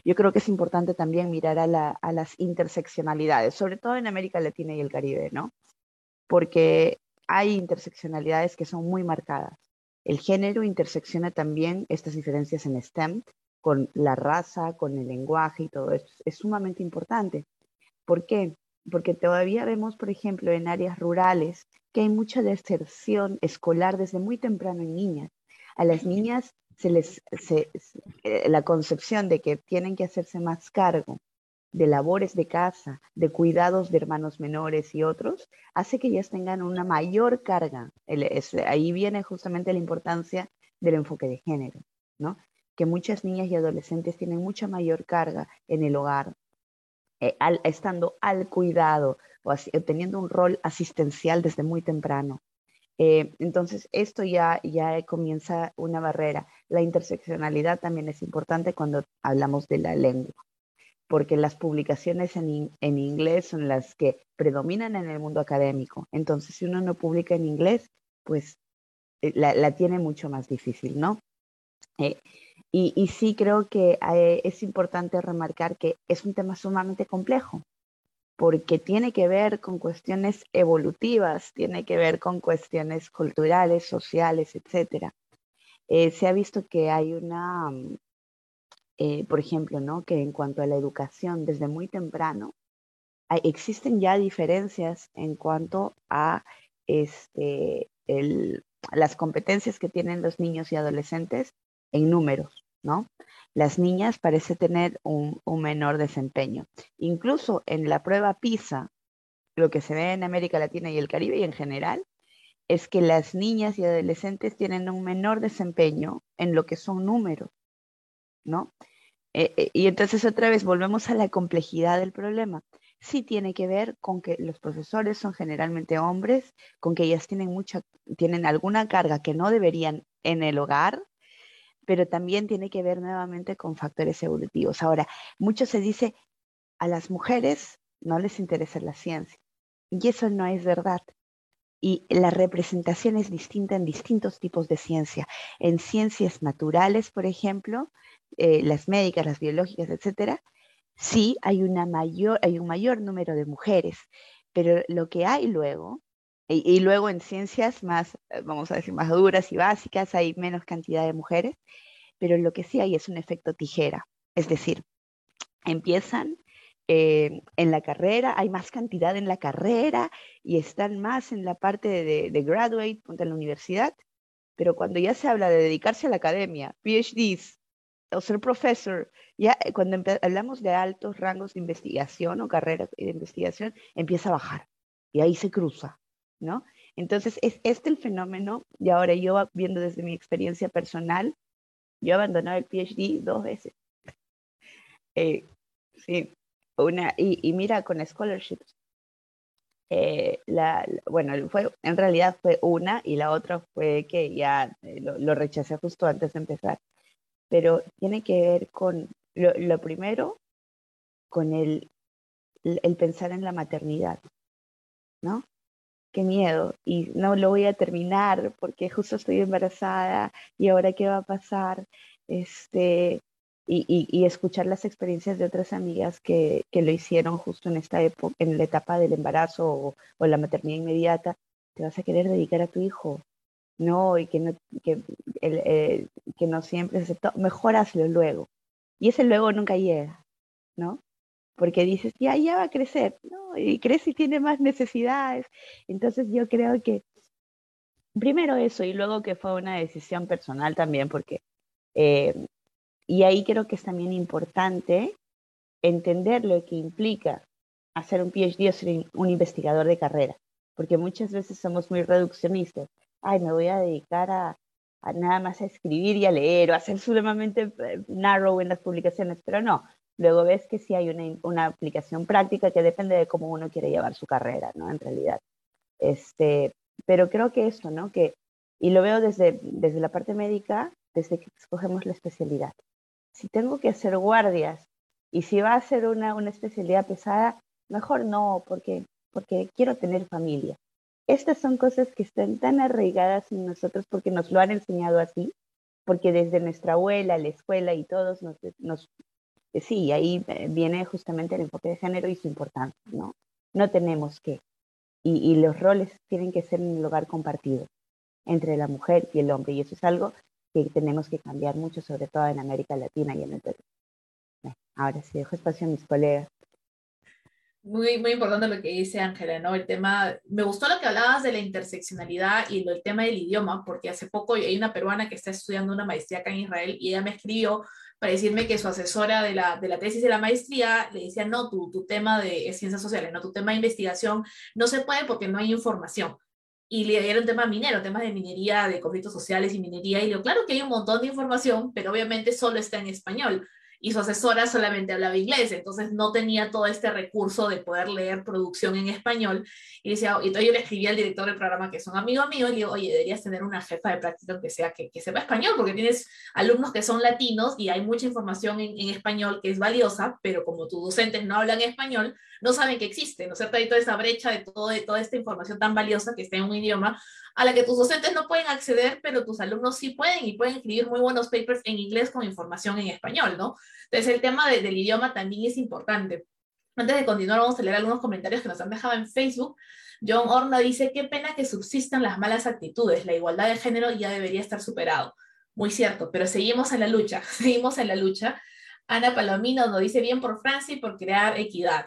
Yo creo que es importante también mirar a, la, a las interseccionalidades, sobre todo en América Latina y el Caribe, ¿no? Porque hay interseccionalidades que son muy marcadas. El género intersecciona también estas diferencias en STEM con la raza, con el lenguaje y todo esto. Es sumamente importante. ¿Por qué? Porque todavía vemos, por ejemplo, en áreas rurales que hay mucha deserción escolar desde muy temprano en niñas. A las niñas se les, eh, la concepción de que tienen que hacerse más cargo de labores de casa, de cuidados de hermanos menores y otros, hace que ellas tengan una mayor carga. ahí viene justamente la importancia del enfoque de género, ¿no? Que muchas niñas y adolescentes tienen mucha mayor carga en el hogar, eh, estando al cuidado o teniendo un rol asistencial desde muy temprano. Eh, entonces, esto ya, ya comienza una barrera. La interseccionalidad también es importante cuando hablamos de la lengua porque las publicaciones en, en, inglés son las que predominan en el mundo académico. Entonces, si uno no publica en inglés, pues eh, la, tiene mucho más difícil, ¿no? Eh, y, y, sí creo que eh, es importante remarcar que es un tema sumamente complejo, porque tiene que ver con cuestiones evolutivas, tiene que ver con cuestiones culturales, sociales, etc. se ha visto que hay una, eh, por ejemplo, ¿no? que en cuanto a la educación desde muy temprano, existen ya diferencias en cuanto a este, las competencias que tienen los niños y adolescentes en números, ¿no? Las niñas parece tener un, un menor desempeño. Incluso en la prueba PISA, lo que se ve en América Latina y el Caribe y en general, es que las niñas y adolescentes tienen un menor desempeño en lo que son números. ¿No? Eh, eh, y entonces otra vez volvemos a la complejidad del problema. Sí tiene que ver con que los profesores son generalmente hombres, con que ellas tienen mucha, tienen alguna carga que no deberían en el hogar, pero también tiene que ver nuevamente con factores evolutivos. Ahora, mucho se dice, a las mujeres no les interesa la ciencia, y eso no es verdad. Y la representación es distinta en distintos tipos de ciencia. En ciencias naturales, por ejemplo, eh, las médicas, las biológicas, etcétera, sí hay, una mayor, hay un mayor número de mujeres, pero lo que hay luego, y, luego en ciencias más, eh, vamos a decir, más duras y básicas, hay menos cantidad de mujeres, pero lo que sí hay es un efecto tijera, es decir, empiezan eh, en la carrera, hay más cantidad en la carrera y están más en la parte de, de graduate, en la universidad, pero cuando ya se habla de dedicarse a la academia, PhDs, o ser profesor, ya eh, cuando hablamos de altos rangos de investigación o carreras de investigación, empieza a bajar y ahí se cruza, ¿no? Entonces, es este el fenómeno, y ahora yo viendo desde mi experiencia personal, yo he abandonado el PhD dos veces. Eh, sí, una, y, mira, con scholarships. Eh, la, bueno, fue, en realidad fue una y la otra fue que ya lo, lo rechacé justo antes de empezar pero tiene que ver con lo, primero, con el, el, pensar en la maternidad, ¿no? Qué miedo, y no lo voy a terminar porque justo estoy embarazada y ahora qué va a pasar, este, y, escuchar las experiencias de otras amigas que, lo hicieron justo en esta época, en la etapa del embarazo o, la maternidad inmediata, te vas a querer dedicar a tu hijo, ¿no? Y que no, que, el, que no siempre se mejor hazlo luego. Y ese luego nunca llega, ¿no? Porque dices, ya, ya va a crecer, ¿no? Y crece y tiene más necesidades. Entonces yo creo que primero eso y luego que fue una decisión personal también, porque eh, y ahí creo que es también importante entender lo que implica hacer un PhD o ser un investigador de carrera, porque muchas veces somos muy reduccionistas. Ay, me voy a dedicar a, nada más a escribir y a leer o a ser sumamente eh, narrow en las publicaciones, pero no. Luego ves que sí hay una, una aplicación práctica que depende de cómo uno quiere llevar su carrera, ¿no? En realidad. Este, pero creo que eso, ¿no? Que, y lo veo desde, desde la parte médica, desde que escogemos la especialidad si tengo que hacer guardias y si va a ser una, una especialidad pesada, mejor no, porque, porque quiero tener familia. Estas son cosas que están tan arraigadas en nosotros porque nos lo han enseñado así, porque desde nuestra abuela, la escuela y todos nos, nos sí, ahí eh, viene justamente el enfoque de género y su importancia, ¿no? No tenemos que. Y, los roles tienen que ser en un lugar compartido entre la mujer y el hombre. Y eso es algo que tenemos que cambiar mucho, sobre todo en América Latina y en el Perú. Ahora sí, dejo espacio a mis colegas. Muy, muy importante lo que dice Ángela, ¿no? El tema, me gustó lo que hablabas de la interseccionalidad y el tema del idioma, porque hace poco hay una peruana que está estudiando una maestría acá en Israel y ella me escribió para decirme que su asesora de la, de la tesis de la maestría le decía, no, tu, tu tema de ciencias sociales, no, tu tema de investigación no se puede porque no hay información y le dieron tema minero, temas de minería, de conflictos sociales y minería, y digo, claro que hay un montón de información, pero obviamente solo está en español y su asesora solamente hablaba inglés, entonces no tenía todo este recurso de poder leer producción en español. Y, decía, y entonces yo le escribí al director del programa, que es un amigo mío, y le digo, oye, deberías tener una jefa de práctica que sea que, que sepa español, porque tienes alumnos que son latinos y hay mucha información en, en, español que es valiosa, pero como tus docentes no hablan español, no saben que existe, ¿no es cierto? Hay toda esa brecha de, todo, de toda esta información tan valiosa que está en un idioma a la que tus docentes no pueden acceder, pero tus alumnos sí pueden y pueden escribir muy buenos papers en inglés con información en español, ¿no? Entonces el tema del idioma también es importante. Antes de continuar, vamos a leer algunos comentarios que nos han dejado en Facebook. John Horna dice, qué pena que subsistan las malas actitudes, la igualdad de género ya debería estar superado. Muy cierto, pero seguimos en la lucha, seguimos en la lucha. Ana Palomino nos dice bien por Francia y por crear equidad.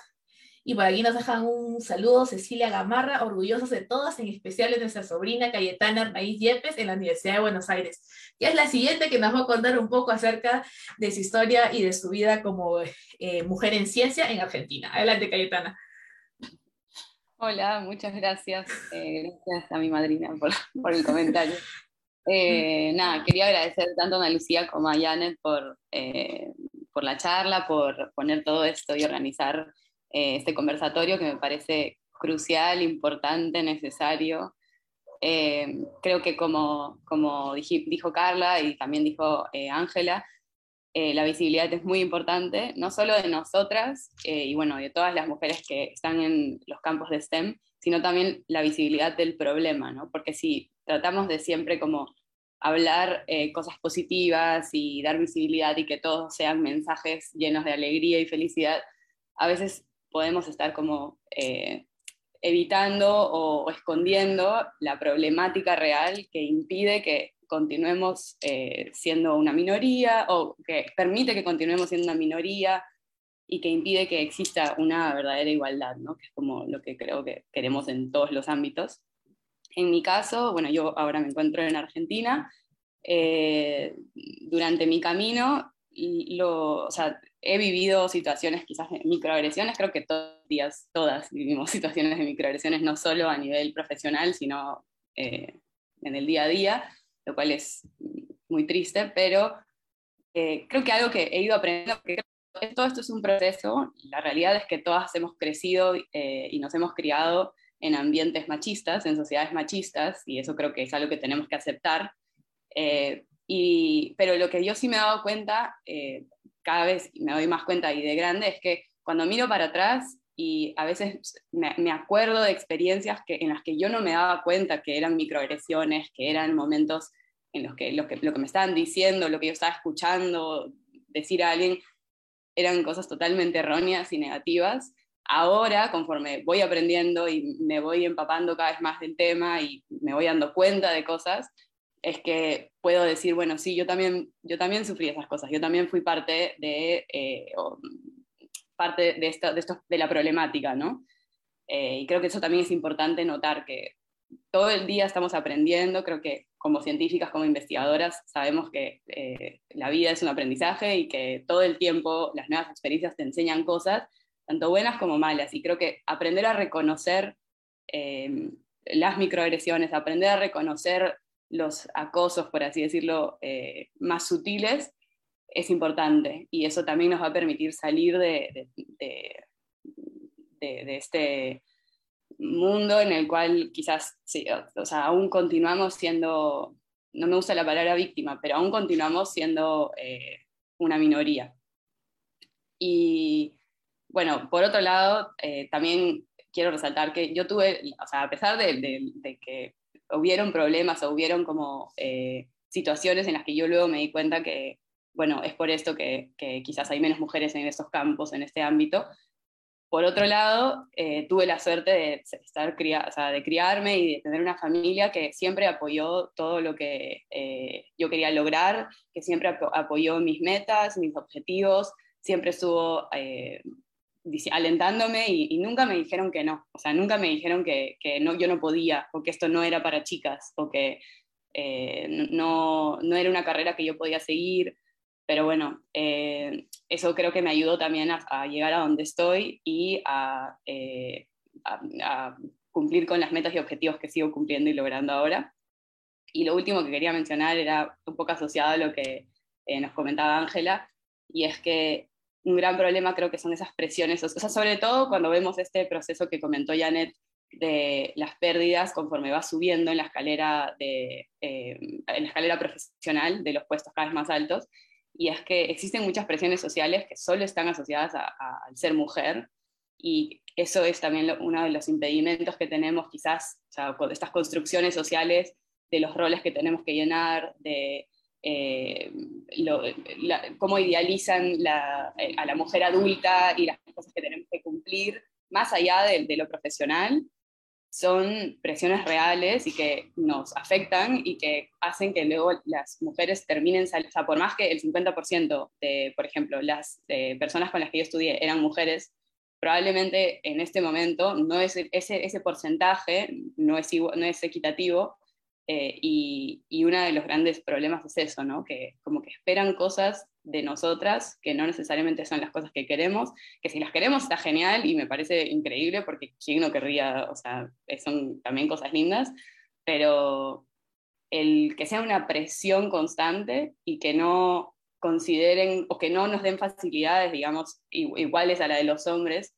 Y por aquí nos dejan un saludo Cecilia Gamarra, orgullosos de todas, en especial de nuestra sobrina Cayetana Arnaiz Yepes en la Universidad de Buenos Aires. Y es la siguiente que nos va a contar un poco acerca de su historia y de su vida como eh, mujer en ciencia en Argentina. Adelante, Cayetana. Hola, muchas gracias. Eh, gracias a mi madrina por, por el comentario. Eh, nada, quería agradecer tanto a Ana Lucía como a Janet por, por la charla, por poner todo esto y organizar eh, este conversatorio que me parece crucial, importante, necesario. Eh, creo que como, como dijo Carla y también dijo eh, Ángela, la visibilidad es muy importante, no solo de nosotras y bueno, de todas las mujeres que están en los campos de STEM, sino también la visibilidad del problema, ¿no? Porque si tratamos de siempre como hablar cosas positivas y dar visibilidad y que todos sean mensajes llenos de alegría y felicidad, a veces podemos estar como eh, evitando o, escondiendo la problemática real que impide que continuemos eh, siendo una minoría o que permite que continuemos siendo una minoría y que impide que exista una verdadera igualdad, ¿no? que es como lo que creo que queremos en todos los ámbitos. En mi caso, bueno, yo ahora me encuentro en Argentina. Eh, durante mi camino, lo, o sea, he vivido situaciones quizás de microagresiones, creo que todos días, todas vivimos situaciones de microagresiones, no solo a nivel profesional, sino eh, en el día a día, lo cual es muy triste, pero eh, creo que algo que he ido aprendiendo, porque todo esto es un proceso, la realidad es que todas hemos crecido eh, y nos hemos criado en ambientes machistas, en sociedades machistas, y eso creo que es algo que tenemos que aceptar. y, pero lo que yo sí me he dado cuenta, cada vez me doy más cuenta y de grande es que cuando miro para atrás y a veces me, acuerdo de experiencias que, en las que yo no me daba cuenta que eran microagresiones, que eran momentos en los que lo, que lo que me estaban diciendo, lo que yo estaba escuchando decir a alguien eran cosas totalmente erróneas y negativas. Ahora, conforme voy aprendiendo y me voy empapando cada vez más del tema y me voy dando cuenta de cosas, es que puedo decir, bueno, sí, yo también, yo también sufrí esas cosas, yo también fui parte de, eh, parte de, esto, de, esto, de la problemática, ¿no? Eh, y creo que eso también es importante notar que todo el día estamos aprendiendo, creo que como científicas, como investigadoras, sabemos que eh, la vida es un aprendizaje y que todo el tiempo las nuevas experiencias te enseñan cosas, tanto buenas como malas. Y creo que aprender a reconocer eh, las microagresiones, aprender a reconocer los acosos, por así decirlo, más sutiles, es importante. Y eso también nos va a permitir salir de, de, de este mundo en el cual quizás, sí, o sea, aún continuamos siendo, no me gusta la palabra víctima, pero aún continuamos siendo eh, una minoría. Y bueno, por otro lado, eh, también quiero resaltar que yo tuve, o sea, a pesar de, que hubieron problemas o hubieron como eh, situaciones en las que yo luego me di cuenta que, bueno, es por esto que, quizás hay menos mujeres en estos campos, en este ámbito, por otro lado, eh, tuve la suerte de, estar de criarme y de tener una familia que siempre apoyó todo lo que eh, yo quería lograr, que siempre apoyó mis metas, mis objetivos, siempre estuvo alentándome y, nunca me dijeron que no, o sea, nunca me dijeron que, no, yo no podía o que esto no era para chicas o que no, no era una carrera que yo podía seguir pero bueno, eh, eso creo que me ayudó también a, llegar a donde estoy y eh, a, cumplir con las metas y objetivos que sigo cumpliendo y logrando ahora. Y lo último que quería mencionar era un poco asociado a lo que eh, nos comentaba Ángela, y es que un gran problema creo que son esas presiones, o sea, sobre todo cuando vemos este proceso que comentó Janet de las pérdidas conforme va subiendo en la escalera, de, en la escalera profesional de los puestos cada vez más altos, y es que existen muchas presiones sociales que solo están asociadas al ser mujer, y eso es también uno de los impedimentos que tenemos quizás, con estas construcciones sociales de los roles que tenemos que llenar, de eh, cómo idealizan eh, a la mujer adulta y las cosas que tenemos que cumplir, más allá de lo profesional, son presiones reales y que nos afectan y que hacen que luego las mujeres terminen, o sea, por más que el 50% de, por ejemplo, las personas con las que yo estudié eran mujeres, probablemente en este momento no es, ese, ese porcentaje no es, no es equitativo eh, y, y uno de los grandes problemas es eso, ¿no? Que como que esperan cosas de nosotras que no necesariamente son las cosas que queremos, que si las queremos está genial y me parece increíble porque quién no querría, o sea, son también cosas lindas, pero el que sea una presión constante y que no consideren o que no nos den facilidades, digamos, iguales a la de los hombres,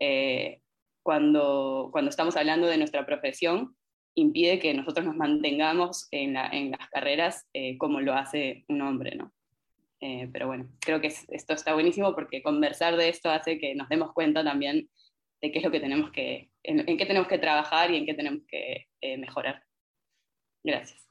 eh, cuando, cuando estamos hablando de nuestra profesión, impide que nosotros nos mantengamos en, las carreras eh, como lo hace un hombre, ¿no? Eh, pero bueno, creo que esto está buenísimo porque conversar de esto hace que nos demos cuenta también de qué es lo que tenemos que, en, qué tenemos que trabajar y en qué tenemos que eh, mejorar. Gracias.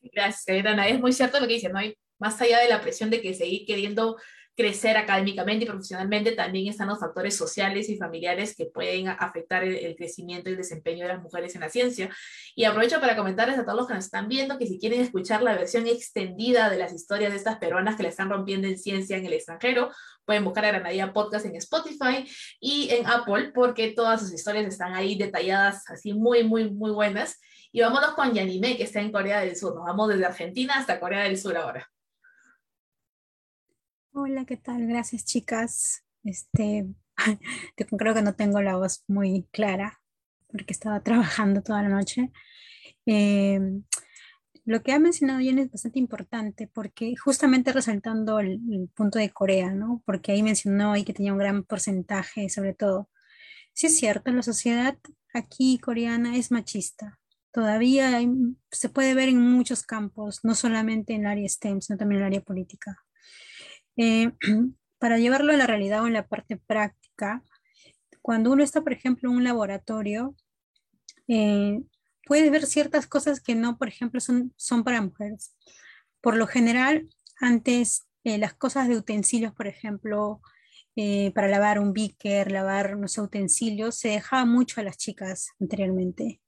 Gracias, Cayetana. Es muy cierto lo que dice, ¿no? Hay, más allá de la presión de que seguir queriendo crecer académicamente y profesionalmente, también están los factores sociales y familiares que pueden afectar el, crecimiento y el desempeño de las mujeres en la ciencia. Y aprovecho para comentarles a todos los que nos están viendo que si quieren escuchar la versión extendida de las historias de estas peruanas que la están rompiendo en ciencia en el extranjero, pueden buscar a Granadilla Podcast en Spotify y en Apple, porque todas sus historias están ahí detalladas, así muy, muy, muy buenas. Y vámonos con Yanime, que está en Corea del Sur. Nos vamos desde Argentina hasta Corea del Sur ahora. Hola, ¿qué tal? Gracias, chicas. Este, creo que no tengo la voz muy clara porque estaba trabajando toda la noche. Em, lo que ha mencionado Jen es bastante importante porque justamente resaltando el, punto de Corea, ¿no? Porque ahí mencionó y que tenía un gran porcentaje, sobre todo. Sí es cierto, la sociedad aquí coreana es machista. Todavía se puede ver en muchos campos, no solamente en el área STEM, sino también en el área política. Eh, para llevarlo a la realidad o en la parte práctica, cuando uno está, por ejemplo, en un laboratorio, eh, puede ver ciertas cosas que no, por ejemplo, son, son para mujeres. Por lo general, antes eh, las cosas de utensilios, por ejemplo, eh, para lavar un beaker, lavar unos utensilios, se dejaba mucho a las chicas anteriormente.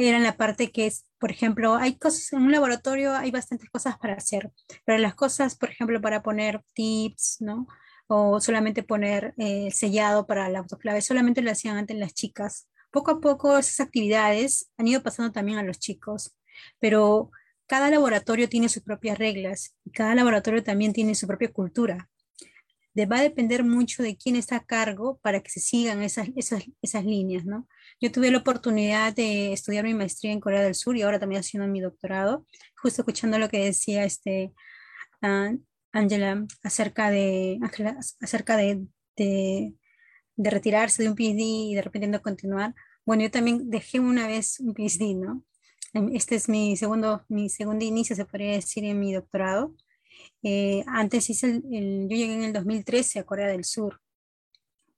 Era la parte que es, por ejemplo, hay cosas en un laboratorio, hay bastantes cosas para hacer, pero las cosas, por ejemplo, para poner tips, ¿no? O solamente poner eh, sellado para la autoclave, solamente lo hacían antes las chicas. Poco a poco esas actividades han ido pasando también a los chicos, pero cada laboratorio tiene sus propias reglas y cada laboratorio también tiene su propia cultura va a depender mucho de quién está a cargo para que se sigan esas, esas, esas líneas, ¿no? Yo tuve la oportunidad de estudiar mi maestría en Corea del Sur y ahora también haciendo mi doctorado, justo escuchando lo que decía este Angela acerca de, acerca de, de, de, retirarse de un PhD y de repente no continuar. Bueno, yo también dejé una vez un PhD, ¿no? Este es mi segundo, mi segundo inicio, se podría decir, en mi doctorado. Eh, antes hice el, yo llegué en el 2013 a Corea del Sur.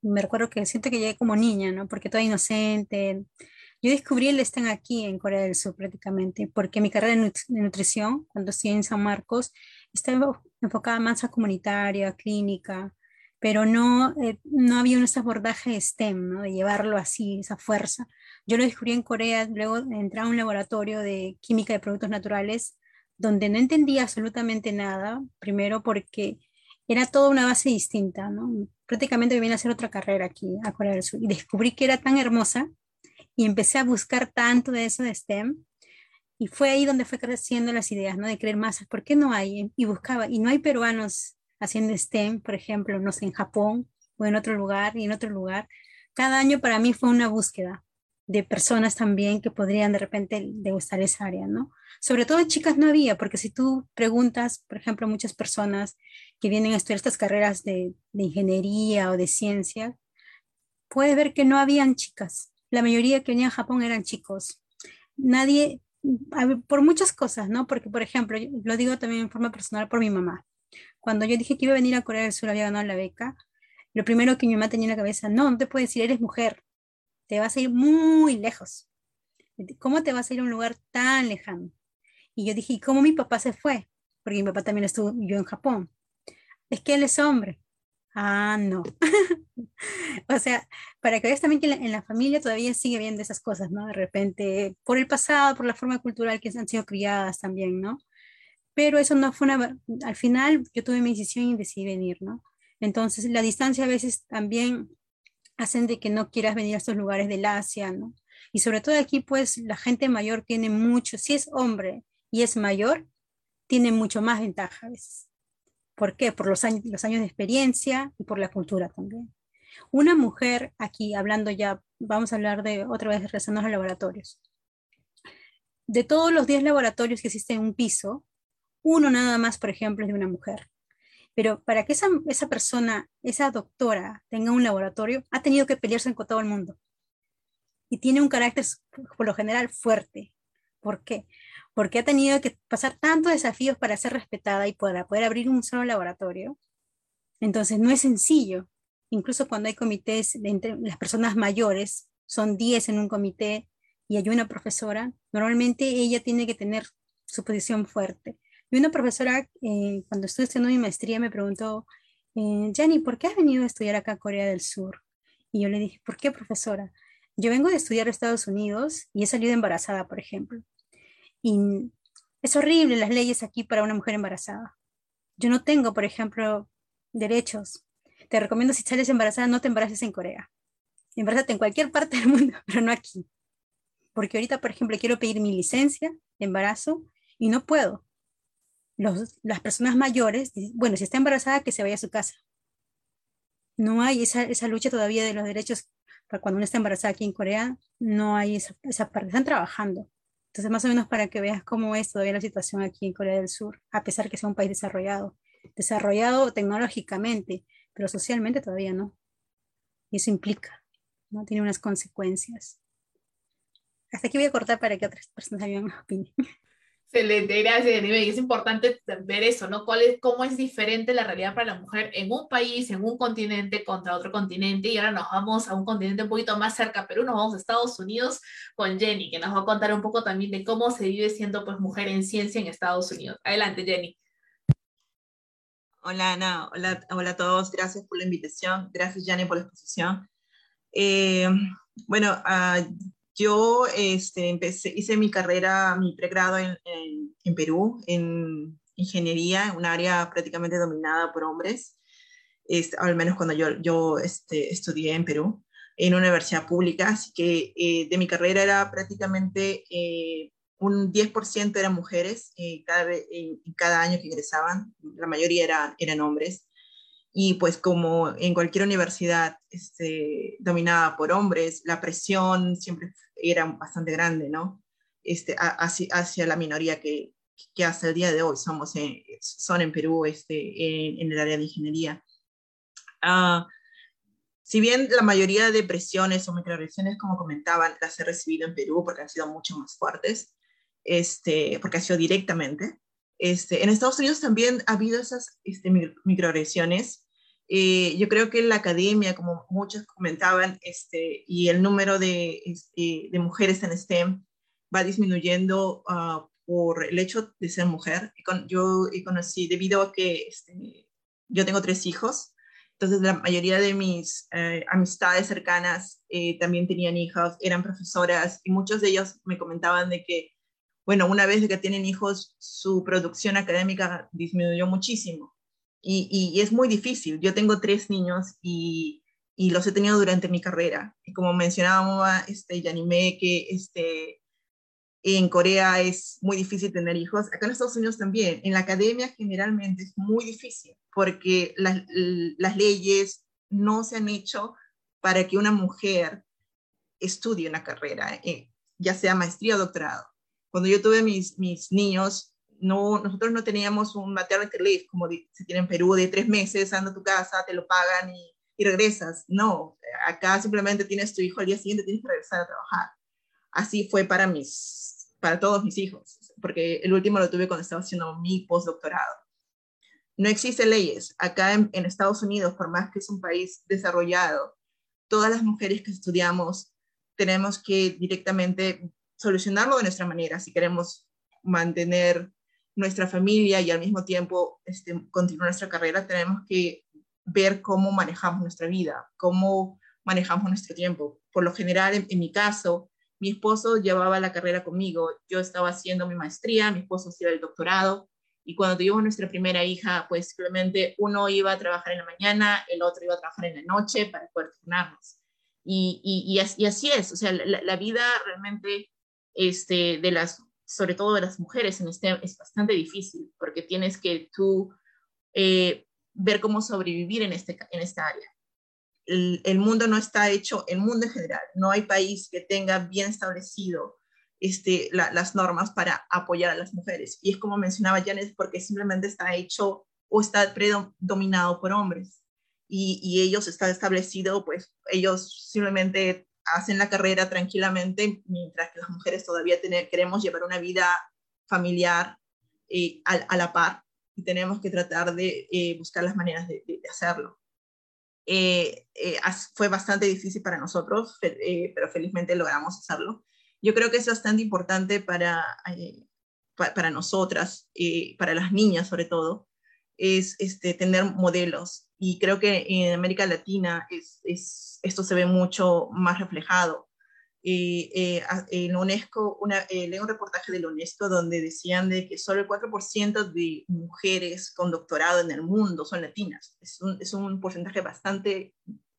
Me recuerdo que siento que llegué como niña, ¿no? Porque toda inocente. Yo descubrí el STEM aquí en Corea del Sur prácticamente, porque mi carrera de, nutrición, cuando estudié en San Marcos, estaba enfocada más a comunitaria, clínica, pero no, eh, no había un abordaje STEM, ¿no? De llevarlo así, esa fuerza. Yo lo descubrí en Corea, luego entré a un laboratorio de química de productos naturales donde no entendía absolutamente nada, primero porque era toda una base distinta, ¿no? Prácticamente me vine a hacer otra carrera aquí a Corea del Sur y descubrí que era tan hermosa y empecé a buscar tanto de eso de STEM y fue ahí donde fue creciendo las ideas, ¿no? De creer más, ¿por qué no hay? Y buscaba, y no hay peruanos haciendo STEM, por ejemplo, no sé, en Japón o en otro lugar y en otro lugar. Cada año para mí fue una búsqueda de personas también que podrían de repente degustar esa área, ¿no? Sobre todo chicas no había, porque si tú preguntas, por ejemplo, muchas personas que vienen a estudiar estas carreras de, ingeniería o de ciencia, puedes ver que no habían chicas. La mayoría que venían a Japón eran chicos. Nadie, por muchas cosas, ¿no? Porque, por ejemplo, lo digo también en forma personal por mi mamá. Cuando yo dije que iba a venir a Corea del Sur, había ganado la beca, lo primero que mi mamá tenía en la cabeza, no, no te puedes decir, eres mujer, te vas a ir muy lejos. ¿Cómo te vas a ir a un lugar tan lejano? Y yo dije, ¿y cómo mi papá se fue? Porque mi papá también estuvo yo en Japón. Es que él es hombre. Ah, no. o sea, para que veas también que en la, familia todavía sigue viendo esas cosas, ¿no? De repente, por el pasado, por la forma cultural que han sido criadas también, ¿no? Pero eso no fue una... Al final yo tuve mi decisión y decidí venir, ¿no? Entonces, la distancia a veces también hacen de que no quieras venir a estos lugares del Asia, ¿no? Y sobre todo aquí, pues, la gente mayor tiene mucho, si es hombre y es mayor, tiene mucho más ventaja. ¿Por qué? Por los años, los años de experiencia y por la cultura también. Una mujer, aquí hablando ya, vamos a hablar de otra vez de a laboratorios. De todos los 10 laboratorios que existen en un piso, uno nada más, por ejemplo, es de una mujer. Pero para que esa, esa persona, esa doctora, tenga un laboratorio, ha tenido que pelearse con todo el mundo. Y tiene un carácter, por lo general, fuerte. ¿Por qué? Porque ha tenido que pasar tantos desafíos para ser respetada y para poder abrir un solo laboratorio. Entonces, no es sencillo. Incluso cuando hay comités entre las personas mayores, son 10 en un comité y hay una profesora, normalmente ella tiene que tener su posición fuerte. Y una profesora, eh, cuando estuve estudiando mi maestría, me preguntó, eh, Jenny, ¿por qué has venido a estudiar acá a Corea del Sur? Y yo le dije, ¿por qué, profesora? Yo vengo de estudiar a Estados Unidos y he salido embarazada, por ejemplo. Y es horrible las leyes aquí para una mujer embarazada. Yo no tengo, por ejemplo, derechos. Te recomiendo si sales embarazada, no te embaraces en Corea. Embarázate en cualquier parte del mundo, pero no aquí. Porque ahorita, por ejemplo, quiero pedir mi licencia de embarazo y no puedo las personas mayores, bueno, si está embarazada, que se vaya a su casa. No hay esa, esa lucha todavía de los derechos para cuando uno está embarazada aquí en Corea, no hay esa, esa parte, están trabajando. Entonces, más o menos para que veas cómo es todavía la situación aquí en Corea del Sur, a pesar que sea un país desarrollado, desarrollado tecnológicamente, pero socialmente todavía no. Y eso implica, ¿no? Tiene unas consecuencias. Hasta aquí voy a cortar para que otras personas hagan opinión. Excelente, gracias, Y es importante ver eso, ¿no? ¿Cuál es, ¿Cómo es diferente la realidad para la mujer en un país, en un continente contra otro continente? Y ahora nos vamos a un continente un poquito más cerca, Perú, nos vamos a Estados Unidos con Jenny, que nos va a contar un poco también de cómo se vive siendo pues mujer en ciencia en Estados Unidos. Adelante, Jenny. Hola Ana, hola, hola a todos, gracias por la invitación, gracias Jane por la exposición. Eh, bueno, uh, yo este, empecé, hice mi carrera, mi pregrado en, en, en, Perú, en ingeniería, un área prácticamente dominada por hombres, este, al menos cuando yo, yo este, estudié en Perú, en una universidad pública, así que eh, de mi carrera era prácticamente eh, un 10% eran mujeres eh, cada, cada año que ingresaban, la mayoría era, eran hombres y pues como en cualquier universidad este, dominada por hombres, la presión siempre era bastante grande, ¿no? Este, hacia, hacia la minoría que, que, hasta el día de hoy somos en, son en Perú este, en, en, el área de ingeniería. Uh, si bien la mayoría de presiones o microagresiones, como comentaban, las he recibido en Perú porque han sido mucho más fuertes, este, porque ha sido directamente, este, en Estados Unidos también ha habido esas este, microagresiones. Eh, yo creo que la academia, como muchos comentaban, este, y el número de, este, de mujeres en STEM va disminuyendo uh, por el hecho de ser mujer. Yo conocí, debido a que este, yo tengo tres hijos, entonces la mayoría de mis eh, amistades cercanas eh, también tenían hijos, eran profesoras, y muchos de ellos me comentaban de que bueno, una vez que tienen hijos, su producción académica disminuyó muchísimo. Y, es muy difícil. Yo tengo tres niños y, los he tenido durante mi carrera. Y como mencionábamos, este, Yanime, que este, en Corea es muy difícil tener hijos. Acá en Estados Unidos también. En la academia generalmente es muy difícil porque las, las leyes no se han hecho para que una mujer estudie una carrera, eh, ya sea maestría o doctorado cuando yo tuve mis, mis niños, no, nosotros no teníamos un maternity leave como se tiene en Perú de tres meses, anda a tu casa, te lo pagan y, y, regresas. No, acá simplemente tienes tu hijo al día siguiente, tienes que regresar a trabajar. Así fue para mis, para todos mis hijos, porque el último lo tuve cuando estaba haciendo mi postdoctorado. No existen leyes. Acá en, en Estados Unidos, por más que es un país desarrollado, todas las mujeres que estudiamos tenemos que directamente solucionarlo de nuestra manera, si queremos mantener nuestra familia y al mismo tiempo este, continuar nuestra carrera, tenemos que ver cómo manejamos nuestra vida, cómo manejamos nuestro tiempo. Por lo general, en, en, mi caso, mi esposo llevaba la carrera conmigo, yo estaba haciendo mi maestría, mi esposo hacía el doctorado, y cuando tuvimos nuestra primera hija, pues simplemente uno iba a trabajar en la mañana, el otro iba a trabajar en la noche para poder turnarnos. Y, y, y, así, y así, es, o sea, la, la vida realmente este, de las, sobre todo de las mujeres en este, es bastante difícil porque tienes que tú eh, ver cómo sobrevivir en, este, en esta área. El, el, mundo no está hecho, el mundo en general, no hay país que tenga bien establecido este, la, las normas para apoyar a las mujeres. Y es como mencionaba Janet, porque simplemente está hecho o está predominado por hombres. Y, y ellos están establecido, pues ellos simplemente hacen la carrera tranquilamente, mientras que las mujeres todavía queremos llevar una vida familiar eh, a, la par y tenemos que tratar de eh, buscar las maneras de, hacerlo. Eh, eh fue bastante difícil para nosotros, pero felizmente logramos hacerlo. Yo creo que es bastante importante para, pa, para nosotras, para las niñas sobre todo, es este, tener modelos. Y creo que en América Latina es, es, esto se ve mucho más reflejado. Eh, eh, en UNESCO, una, eh, leí un reportaje de la UNESCO donde decían de que solo el 4% de mujeres con doctorado en el mundo son latinas. Es un, es un porcentaje bastante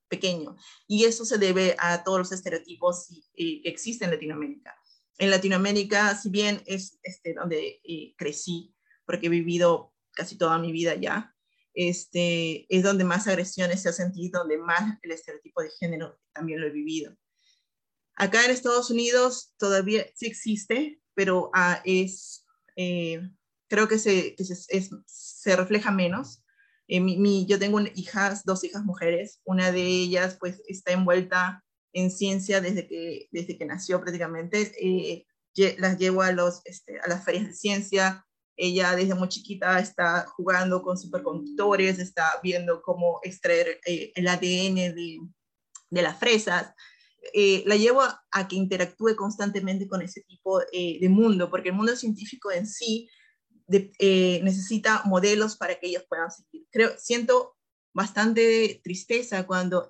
pequeño. Y eso se debe a todos los estereotipos que existen en Latinoamérica. En Latinoamérica, si bien es este, donde crecí, porque he vivido casi toda mi vida ya, este, es donde más agresiones se ha sentido, donde más el estereotipo de género también lo he vivido. Acá en Estados Unidos todavía sí existe, pero ah, es, eh, creo que, se, que se, es, se, refleja menos. Eh, mi, mi, yo tengo hijas, dos hijas mujeres, una de ellas pues está envuelta en ciencia desde que, desde que nació prácticamente. Eh, las llevo a, los, este, a las ferias de ciencia, ella desde muy chiquita está jugando con superconductores, está viendo cómo extraer eh, el ADN de, de las fresas. Eh, la llevo a, que interactúe constantemente con ese tipo eh, de mundo, porque el mundo científico en sí eh, necesita modelos para que ellos puedan seguir. Creo, siento bastante tristeza cuando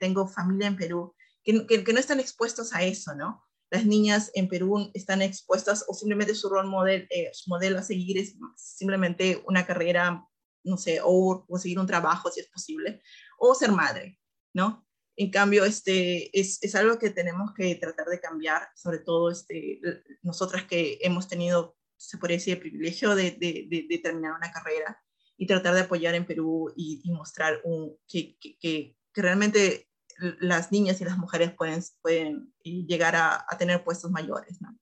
tengo familia en Perú que, que, no están expuestos a eso, ¿no? Las niñas en Perú están expuestas o simplemente su rol model, su modelo a seguir es simplemente una carrera, no sé, o conseguir un trabajo si es posible, o ser madre, ¿no? En cambio, este, es, es, algo que tenemos que tratar de cambiar, sobre todo este, nosotras que hemos tenido, se podría decir, el privilegio de, de, terminar una carrera y tratar de apoyar en Perú y, mostrar un, que, que, realmente las niñas y las mujeres pueden, pueden llegar a, a tener puestos mayores. ¿no?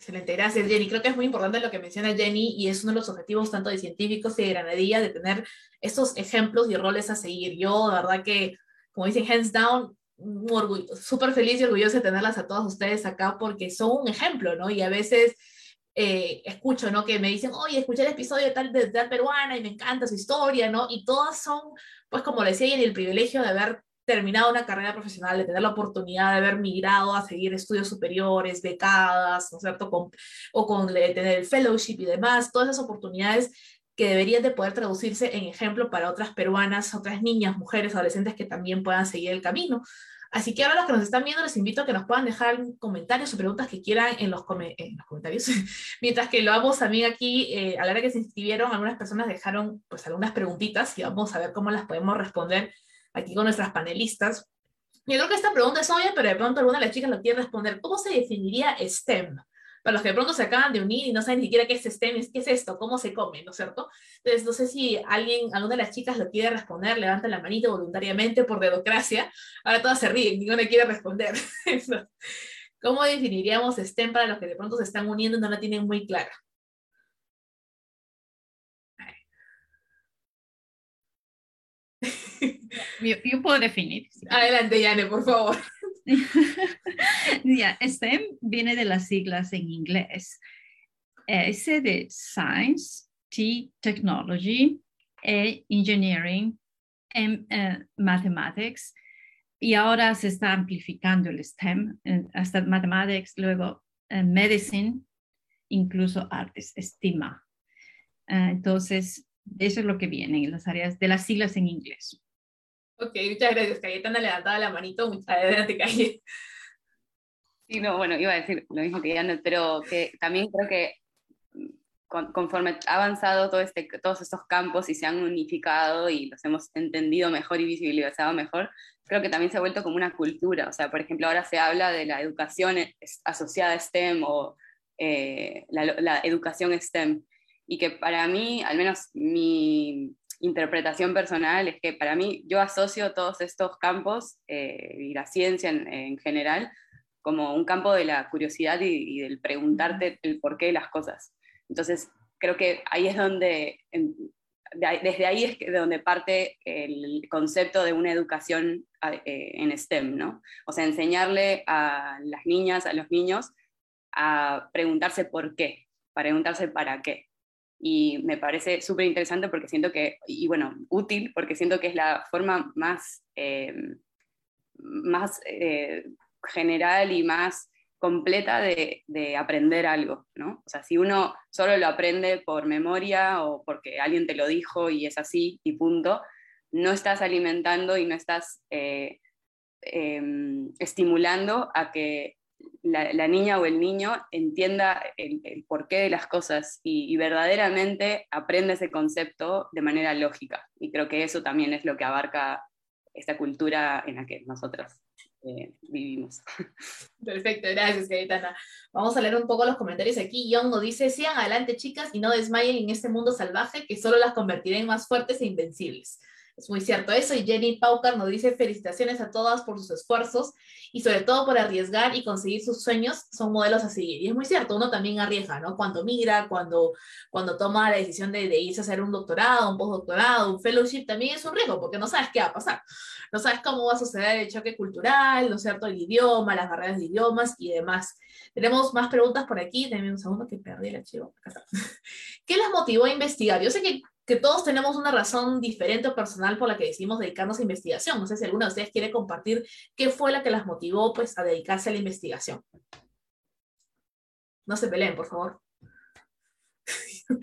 Excelente, gracias Jenny. Creo que es muy importante lo que menciona Jenny y es uno de los objetivos tanto de científicos y de Granadilla de tener estos ejemplos y roles a seguir. Yo, de verdad que, como dicen, hands down, súper feliz y orgullosa de tenerlas a todos ustedes acá porque son un ejemplo, ¿no? Y a veces eh, escucho, ¿no? Que me dicen, oye, escuché el episodio de tal, de tal peruana y me encanta su historia, ¿no? Y todas son, pues como decía Jenny, el privilegio de haber terminado una carrera profesional, de tener la oportunidad de haber migrado a seguir estudios superiores, becadas, ¿no es cierto? Con, o con tener el fellowship y demás, todas esas oportunidades que deberían de poder traducirse en ejemplo para otras peruanas, otras niñas, mujeres, adolescentes que también puedan seguir el camino. Así que ahora los que nos están viendo les invito a que nos puedan dejar comentarios o preguntas que quieran en los, en los comentarios. Mientras que lo vamos también aquí, eh, a la hora que se inscribieron, algunas personas dejaron pues algunas preguntitas y vamos a ver cómo las podemos responder aquí con nuestras panelistas. Yo creo que esta pregunta es obvia, pero de pronto alguna de las chicas lo quiere responder. ¿Cómo se definiría STEM? Para los que de pronto se acaban de unir y no saben ni siquiera qué es STEM, qué es esto, cómo se come, ¿no es cierto? Entonces, no sé si alguien, alguna de las chicas lo quiere responder, levanta la manita voluntariamente por democracia. Ahora todas se ríen, ninguna quiere responder. ¿Cómo definiríamos STEM para los que de pronto se están uniendo y no la tienen muy clara? Yo, puedo definir. Adelante, Yane, por favor. STEM viene de las siglas en inglés. S de Science, T, Technology, E, Engineering, M, uh, Mathematics, y ahora se está amplificando el STEM, eh, hasta Mathematics, luego uh, Medicine, incluso artes, estima. entonces, eso es lo que viene en las áreas de las siglas en inglés. Ok, muchas gracias. Cayetana levantada la manito. Muchas adelante, Calle. Sí, no, bueno, iba a decir lo mismo que Janet, pero que también creo que conforme ha avanzado todo este, todos estos campos y se han unificado y los hemos entendido mejor y visibilizado mejor, creo que también se ha vuelto como una cultura. O sea, por ejemplo, ahora se habla de la educación asociada a STEM o eh, la, la, educación STEM. Y que para mí, al menos mi, interpretación personal es que para mí yo asocio todos estos campos eh, y la ciencia en, general como un campo de la curiosidad y, del preguntarte el porqué de las cosas. Entonces, creo que ahí es donde, desde ahí es de donde parte el concepto de una educación eh, en STEM, ¿no? O sea, enseñarle a las niñas, a los niños, a preguntarse por qué, preguntarse para qué y me parece súper interesante porque siento que, y bueno, útil porque siento que es la forma más, eh, más eh, general y más completa de, de, aprender algo, ¿no? O sea, si uno solo lo aprende por memoria o porque alguien te lo dijo y es así y punto, no estás alimentando y no estás eh, em, estimulando a que la, niña o el niño entienda el, porqué de las cosas y, verdaderamente aprende ese concepto de manera lógica. Y creo que eso también es lo que abarca esta cultura en la que nosotros eh, vivimos. Perfecto, gracias, Cayetana. Vamos a leer un poco los comentarios aquí. Yongo dice, sigan adelante, chicas, y no desmayen en este mundo salvaje que solo las convertirá en más fuertes e invencibles. Es muy cierto eso. Y Jenny Paucar nos dice felicitaciones a todas por sus esfuerzos y sobre todo por arriesgar y conseguir sus sueños. Son modelos a seguir. Y es muy cierto, uno también arriesga, ¿no? Cuando migra, cuando, cuando toma la decisión de, de irse a hacer un doctorado, un postdoctorado, un fellowship, también es un riesgo porque no sabes qué va a pasar. No sabes cómo va a suceder el choque cultural, ¿no es cierto? El idioma, las barreras de idiomas y demás. Tenemos más preguntas por aquí. Denme un segundo que perdí el archivo. ¿Qué les motivó a investigar? Yo sé que que todos tenemos una razón diferente o personal por la que decidimos dedicarnos a investigación. No sé si alguno de ustedes quiere compartir qué fue la que las motivó pues, a dedicarse a la investigación. No se peleen, por favor.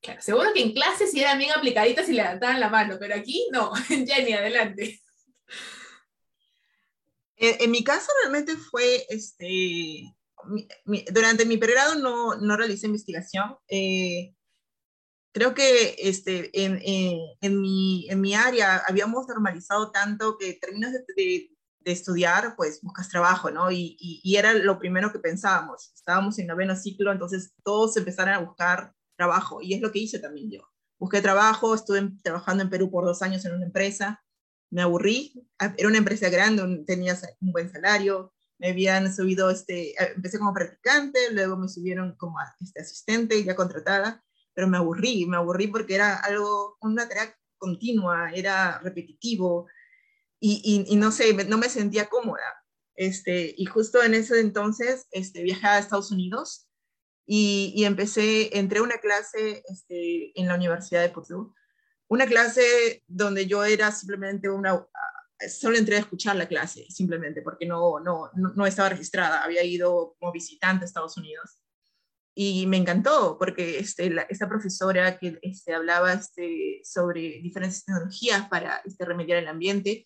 Claro, seguro que en clase sí eran bien aplicaditas y levantaban la mano, pero aquí no. Jenny, adelante. En, mi caso realmente fue, este, durante mi pregrado no, no realicé investigación. Eh, creo que este, en, en, mi, en, mi, área habíamos normalizado tanto que terminas de, de, estudiar, pues buscas trabajo, ¿no? Y, y, y, era lo primero que pensábamos. Estábamos en noveno ciclo, entonces todos empezaron a buscar trabajo y es lo que hice también yo. Busqué trabajo, estuve trabajando en Perú por dos años en una empresa, me aburrí, ah, era una empresa grande, tenía un buen salario, me habían subido, este, empecé como practicante, luego me subieron como este, asistente, ya contratada, pero me aburrí, me aburrí porque era algo, una tarea continua, era repetitivo y, y, no sé, no me sentía cómoda. Este, y justo en ese entonces este, viajé a Estados Unidos y, y empecé, entré a una clase este, en la Universidad de Purdue, una clase donde yo era simplemente una, solo entré a escuchar la clase, simplemente, porque no, no, no estaba registrada, había ido como visitante a Estados Unidos. Y me encantó, porque este, la, esta profesora que este, hablaba este, sobre diferentes tecnologías para este, remediar el ambiente,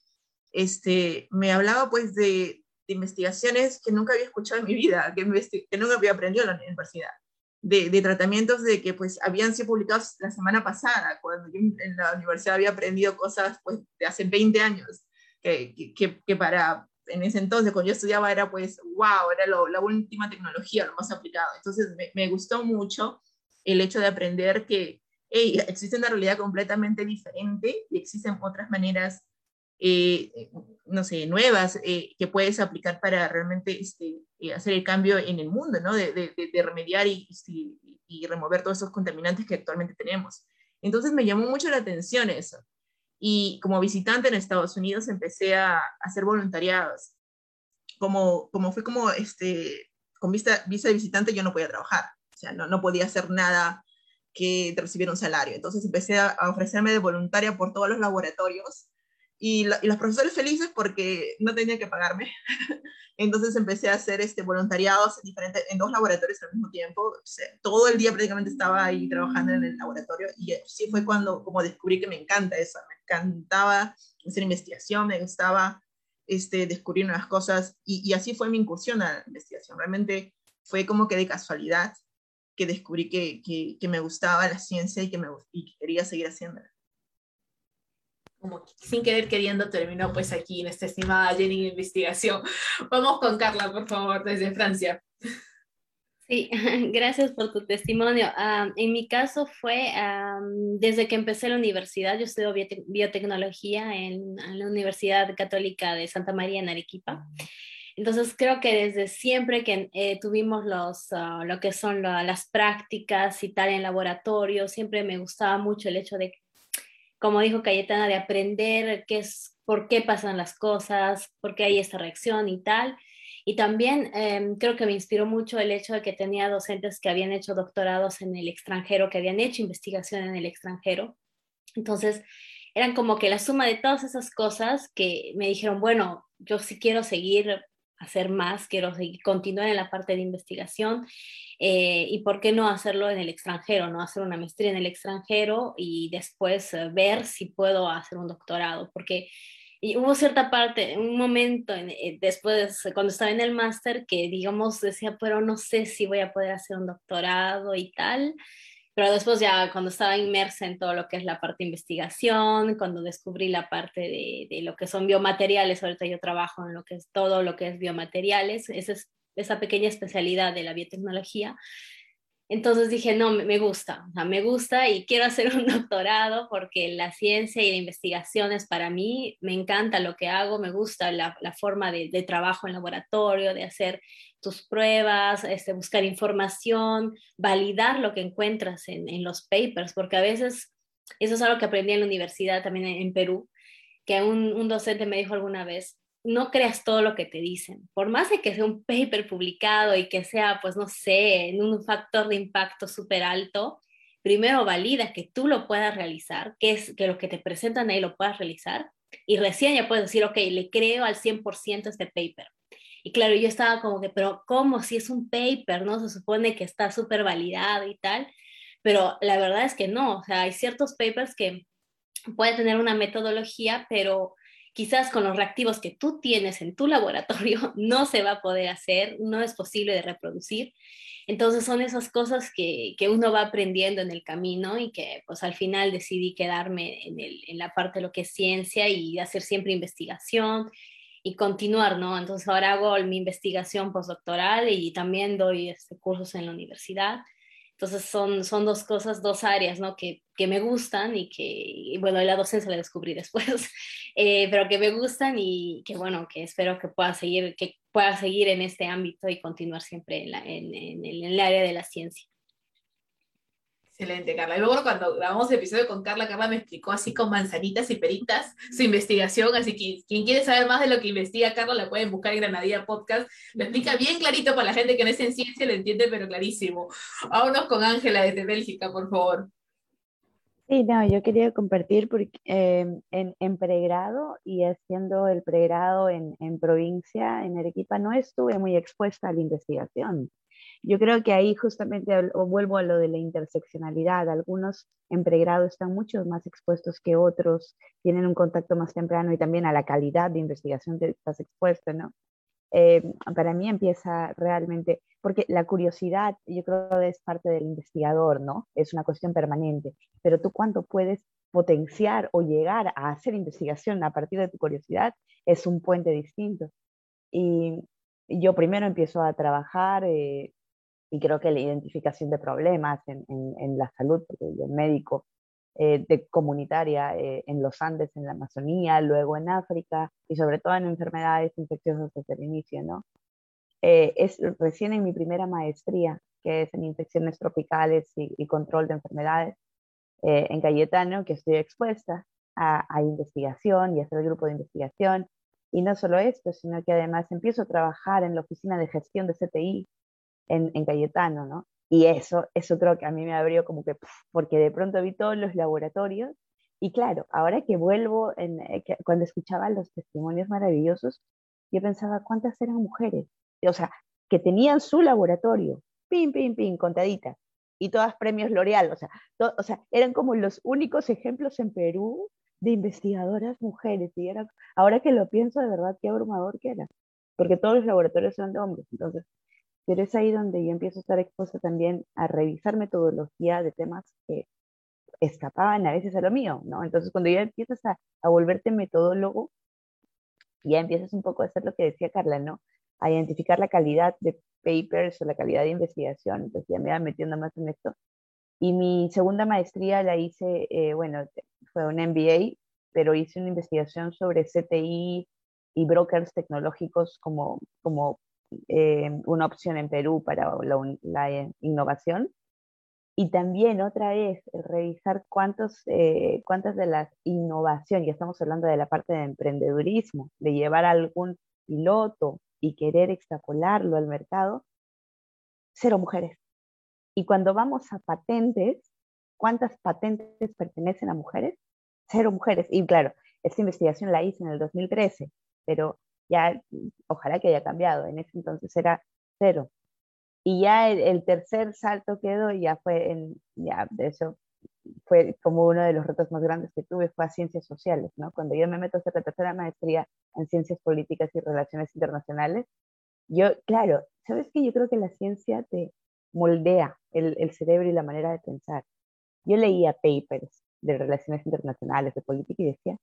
este, me hablaba pues de, de investigaciones que nunca había escuchado en mi vida, que, que nunca había aprendido en la universidad, de, de, tratamientos de que pues habían sido publicados la semana pasada, cuando yo en la universidad había aprendido cosas pues de hace 20 años, que, que, que para en ese entonces, cuando yo estudiaba, era pues, wow, era la última tecnología, lo más aplicado. Entonces me, gustó mucho el hecho de aprender que existe una realidad completamente diferente y existen otras maneras eh, no sé, nuevas eh, que puedes aplicar para realmente este, eh, hacer el cambio en el mundo, ¿no? De, remediar y, y, remover todos esos contaminantes que actualmente tenemos. Entonces me llamó mucho la atención eso. Y como visitante en Estados Unidos empecé a, hacer voluntariados. Como, como fue como, este, con vista, visa de visitante yo no podía trabajar, o sea, no, no podía hacer nada que recibiera un salario. Entonces empecé a, a ofrecerme de voluntaria por todos los laboratorios y, la, y, los profesores felices porque no tenían que pagarme. Entonces empecé a hacer este, voluntariados en, diferentes, en dos laboratorios al mismo tiempo. Todo el día prácticamente estaba ahí trabajando en el laboratorio y sí fue cuando como descubrí que me encanta eso. Me encantaba hacer investigación, me gustaba este, descubrir nuevas cosas y, así fue mi incursión a la investigación. Realmente fue como que de casualidad que descubrí que, que, me gustaba la ciencia y que, me, quería seguir haciéndola como sin querer queriendo terminó pues aquí en esta estimada Jenny de investigación. Vamos con Carla, por favor, desde Francia. Sí, gracias por tu testimonio. Um, en mi caso fue um, desde que empecé la universidad, yo estudio biotecnología en, en, la Universidad Católica de Santa María en Arequipa. Entonces creo que desde siempre que eh, tuvimos los, uh, lo que son las prácticas y tal en laboratorio, siempre me gustaba mucho el hecho de como dijo Cayetana, de aprender qué es, por qué pasan las cosas, por qué hay esta reacción y tal. Y también eh, creo que me inspiró mucho el hecho de que tenía docentes que habían hecho doctorados en el extranjero, que habían hecho investigación en el extranjero. Entonces, eran como que la suma de todas esas cosas que me dijeron, bueno, yo sí quiero seguir hacer más, quiero seguir, continuar en la parte de investigación eh, y por qué no hacerlo en el extranjero, no hacer una maestría en el extranjero y después eh, ver si puedo hacer un doctorado, porque y hubo cierta parte, un momento en, eh, después, cuando estaba en el máster, que digamos decía, pero no sé si voy a poder hacer un doctorado y tal. Pero después ya cuando estaba inmersa en todo lo que es la parte de investigación, cuando descubrí la parte de, de, lo que son biomateriales, ahorita yo trabajo en lo que es todo lo que es biomateriales, esa es esa pequeña especialidad de la biotecnología. Entonces dije, no, me gusta, o sea, me gusta y quiero hacer un doctorado porque la ciencia y la investigación es para mí, me encanta lo que hago, me gusta la, la forma de, de, trabajo en laboratorio, de hacer tus pruebas, este, buscar información, validar lo que encuentras en, los papers, porque a veces, eso es algo que aprendí en la universidad también en, Perú, que un, un docente me dijo alguna vez, no creas todo lo que te dicen. Por más de que sea un paper publicado y que sea, pues no sé, en un factor de impacto súper alto, primero valida que tú lo puedas realizar, que es que lo que te presentan ahí lo puedas realizar y recién ya puedes decir, ok, le creo al 100% este paper. Y claro, yo estaba como que, pero ¿cómo? Si es un paper, ¿no? Se supone que está súper validado y tal. pero la verdad es que no, o sea, hay ciertos papers que pueden tener una metodología, pero quizás con los reactivos que tú tienes en tu laboratorio no se va a poder hacer, no es posible de reproducir. Entonces son esas cosas que, que uno va aprendiendo en el camino y que pues al final decidí quedarme en, el, en la parte de lo que es ciencia y hacer siempre investigación y continuar, ¿no? Entonces ahora hago mi investigación postdoctoral y también doy este, cursos en la universidad. Entonces son, son dos cosas, dos áreas, ¿no? Que, que me gustan y que, bueno, la docencia la descubrí después, eh, pero que me gustan y que bueno, que espero que pueda seguir, que pueda seguir en este ámbito y continuar siempre en, la, en, en el área de la ciencia. Excelente, Carla. Y luego cuando grabamos el episodio con Carla, Carla me explicó así con manzanitas y peritas su investigación, así que quien quiere saber más de lo que investiga Carla la pueden buscar en Granadilla Podcast. Lo explica bien clarito para la gente que no es en ciencia, lo entiende, pero clarísimo. Vámonos con Ángela desde Bélgica, por favor. Sí, no, yo quería compartir porque, eh, en, en, pregrado y haciendo el pregrado en, en provincia, en Arequipa, no estuve muy expuesta a la investigación. Yo creo que ahí justamente vuelvo a lo de la interseccionalidad. Algunos en pregrado están mucho más expuestos que otros, tienen un contacto más temprano y también a la calidad de investigación que estás expuesto, ¿no? Eh, para mí empieza realmente, porque la curiosidad yo creo que es parte del investigador, ¿no? Es una cuestión permanente, pero tú cuánto puedes potenciar o llegar a hacer investigación a partir de tu curiosidad es un puente distinto. Y yo primero empiezo a trabajar eh, y creo que la identificación de problemas en, en, en la salud, porque yo médico eh, de comunitaria eh, en los Andes, en la Amazonía, luego en África y sobre todo en enfermedades infecciosas desde el inicio, ¿no? Eh, es recién en mi primera maestría, que es en infecciones tropicales y, y control de enfermedades, eh, en Cayetano, que estoy expuesta a, a investigación y a hacer el grupo de investigación. Y no solo esto, sino que además empiezo a trabajar en la oficina de gestión de CTI en, Cayetano, ¿no? Y eso, eso creo que a mí me abrió como que, porque de pronto vi todos los laboratorios y claro, ahora que vuelvo, eh, cuando escuchaba los testimonios maravillosos, yo pensaba, ¿cuántas eran mujeres? O sea, que tenían su laboratorio, pim, pim, pim, contaditas, y todas premios L'Oreal, o sea, eran como los únicos ejemplos en Perú de investigadoras mujeres, y era, ahora que lo pienso, de verdad, qué abrumador que era, porque todos los laboratorios son de hombres, entonces pero es ahí donde yo empiezo a estar expuesta también a revisar metodología de temas que escapaban a veces a lo mío, ¿no? Entonces, cuando ya empiezas a, a volverte metodólogo, ya empiezas un poco a hacer lo que decía Carla, ¿no? A identificar la calidad de papers o la calidad de investigación, entonces ya me iba metiendo más en esto. Y mi segunda maestría la hice, eh, bueno, fue un MBA, pero hice una investigación sobre CTI y brokers tecnológicos como, como eh, una opción en Perú para la, innovación. Y también otra vez revisar cuántos, eh, cuántas de las innovaciones, ya estamos hablando de la parte de emprendedurismo, de llevar algún piloto y querer extrapolarlo al mercado, cero mujeres. Y cuando vamos a patentes, ¿cuántas patentes pertenecen a mujeres? Cero mujeres. Y claro, esta investigación la hice en el 2013, pero ya ojalá que haya cambiado, en ese entonces era cero. Y ya el, tercer salto que doy ya fue en, ya de eso fue como uno de los retos más grandes que tuve, fue a ciencias sociales, ¿no? Cuando yo me meto a hacer la tercera maestría en ciencias políticas y relaciones internacionales, yo, claro, ¿sabes qué? Yo creo que la ciencia te moldea el, el cerebro y la manera de pensar. Yo leía papers de relaciones internacionales, de política y decía,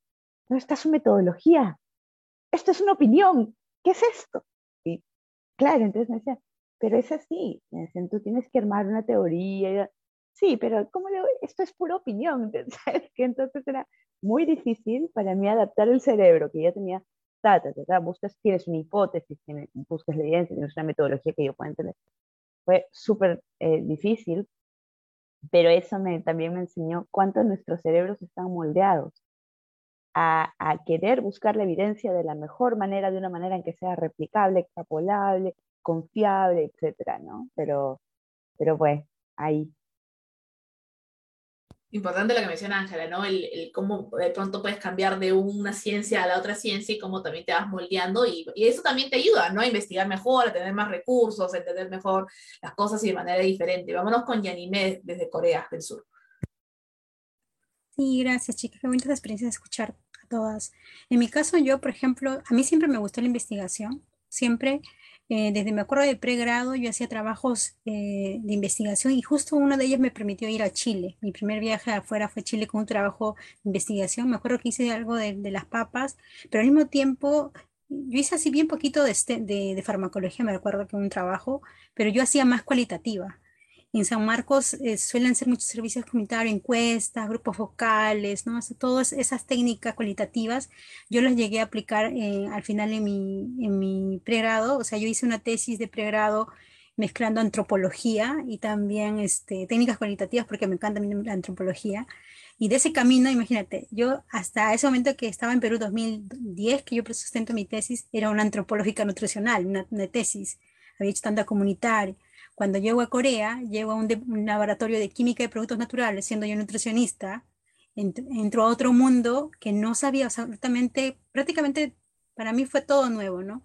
no, está su metodología, esto es una opinión, ¿qué es esto? Y claro, entonces me decían, pero es así, me decían, tú tienes que armar una teoría. Sí, pero ¿cómo le Esto es pura opinión. Entonces, que entonces era muy difícil para mí adaptar el cerebro, que ya tenía, ta, ta, ta, buscas, tienes una hipótesis, tienes, buscas la evidencia, tienes una metodología que yo pueda entender. Fue súper eh, difícil, pero eso me, también me enseñó cuánto nuestros cerebros están moldeados a, querer buscar la evidencia de la mejor manera, de una manera en que sea replicable, extrapolable, confiable, etcétera, ¿no? Pero, pero pues, ahí. Importante lo que menciona Ángela, ¿no? El, el, cómo de pronto puedes cambiar de una ciencia a la otra ciencia y cómo también te vas moldeando y, y, eso también te ayuda, ¿no? A investigar mejor, a tener más recursos, a entender mejor las cosas y de manera diferente. Vámonos con Yanime desde Corea del Sur. Sí, gracias, chicas. Qué bonita experiencia de escuchar a todas. En mi caso, yo, por ejemplo, a mí siempre me gustó la investigación. Siempre eh, desde me acuerdo de pregrado, yo hacía trabajos eh, de investigación y justo uno de ellos me permitió ir a Chile. Mi primer viaje afuera fue a Chile con un trabajo de investigación. Me acuerdo que hice algo de, las papas, pero al mismo tiempo yo hice así bien poquito de, este, de, farmacología, me acuerdo que un trabajo, pero yo hacía más cualitativa. En San Marcos eh, suelen ser muchos servicios comunitarios, encuestas, grupos vocales, ¿no? todas esas técnicas cualitativas, yo las llegué a aplicar eh, al final en mi, en mi pregrado, o sea, yo hice una tesis de pregrado mezclando antropología y también este, técnicas cualitativas porque me encanta la antropología. Y de ese camino, imagínate, yo hasta ese momento que estaba en Perú 2010, que yo sustento mi tesis, era una antropológica nutricional, una, una tesis. Había hecho tanta comunitaria. Cuando llego a Corea, llego a un, de, un laboratorio de química y productos naturales, siendo yo nutricionista, ent entro a otro mundo que no sabía absolutamente, prácticamente para mí fue todo nuevo, ¿no?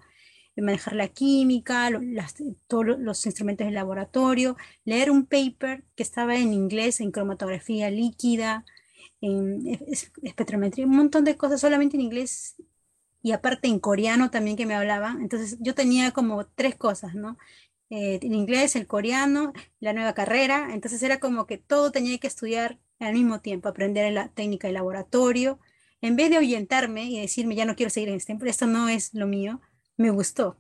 manejar la química, las, todos los instrumentos del laboratorio, leer un paper que estaba en inglés, en cromatografía líquida, en espectrometría, un montón de cosas solamente en inglés y aparte en coreano también que me hablaban. Entonces yo tenía como tres cosas, ¿no? Eh, el inglés, el coreano, la nueva carrera, entonces era como que todo tenía que estudiar al mismo tiempo, aprender la técnica de laboratorio, en vez de ahuyentarme y decirme ya no quiero seguir en este, esto no es lo mío, me gustó.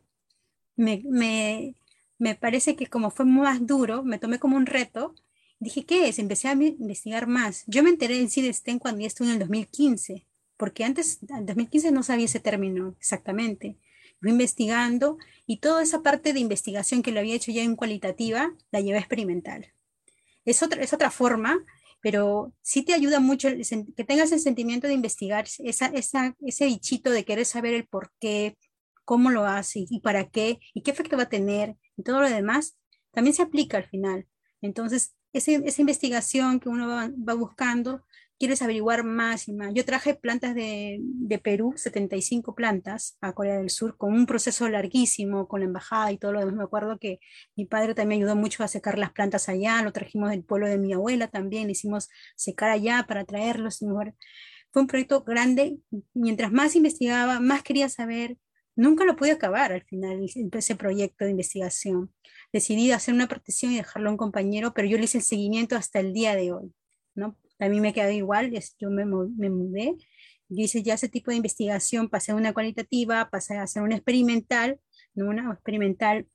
Me, me, me parece que como fue más duro, me tomé como un reto, dije, ¿qué es? Empecé a investigar más. Yo me enteré en CIDESTEN cuando ya estuve en el 2015, porque antes, en 2015 no sabía ese término exactamente. Investigando y toda esa parte de investigación que lo había hecho ya en cualitativa, la llevé a experimental. Es otra, es otra forma, pero sí te ayuda mucho que tengas el sentimiento de investigar, esa, esa, ese bichito de querer saber el por qué, cómo lo hace y para qué, y qué efecto va a tener, y todo lo demás, también se aplica al final. Entonces, ese, esa investigación que uno va, va buscando quieres averiguar más y más. Yo traje plantas de, de, Perú, 75 plantas a Corea del Sur, con un proceso larguísimo, con la embajada y todo lo demás. Me acuerdo que mi padre también ayudó mucho a secar las plantas allá, lo trajimos del pueblo de mi abuela también, hicimos secar allá para traerlos. Fue un proyecto grande, mientras más investigaba, más quería saber. Nunca lo pude acabar al final, ese proyecto de investigación. Decidí hacer una protección y dejarlo a un compañero, pero yo le hice el seguimiento hasta el día de hoy. ¿no? A mí me quedó igual, yo me, me mudé, yo hice ya ese tipo de investigación, pasé a una cualitativa, pasé a hacer una experimental, ¿no? una experimental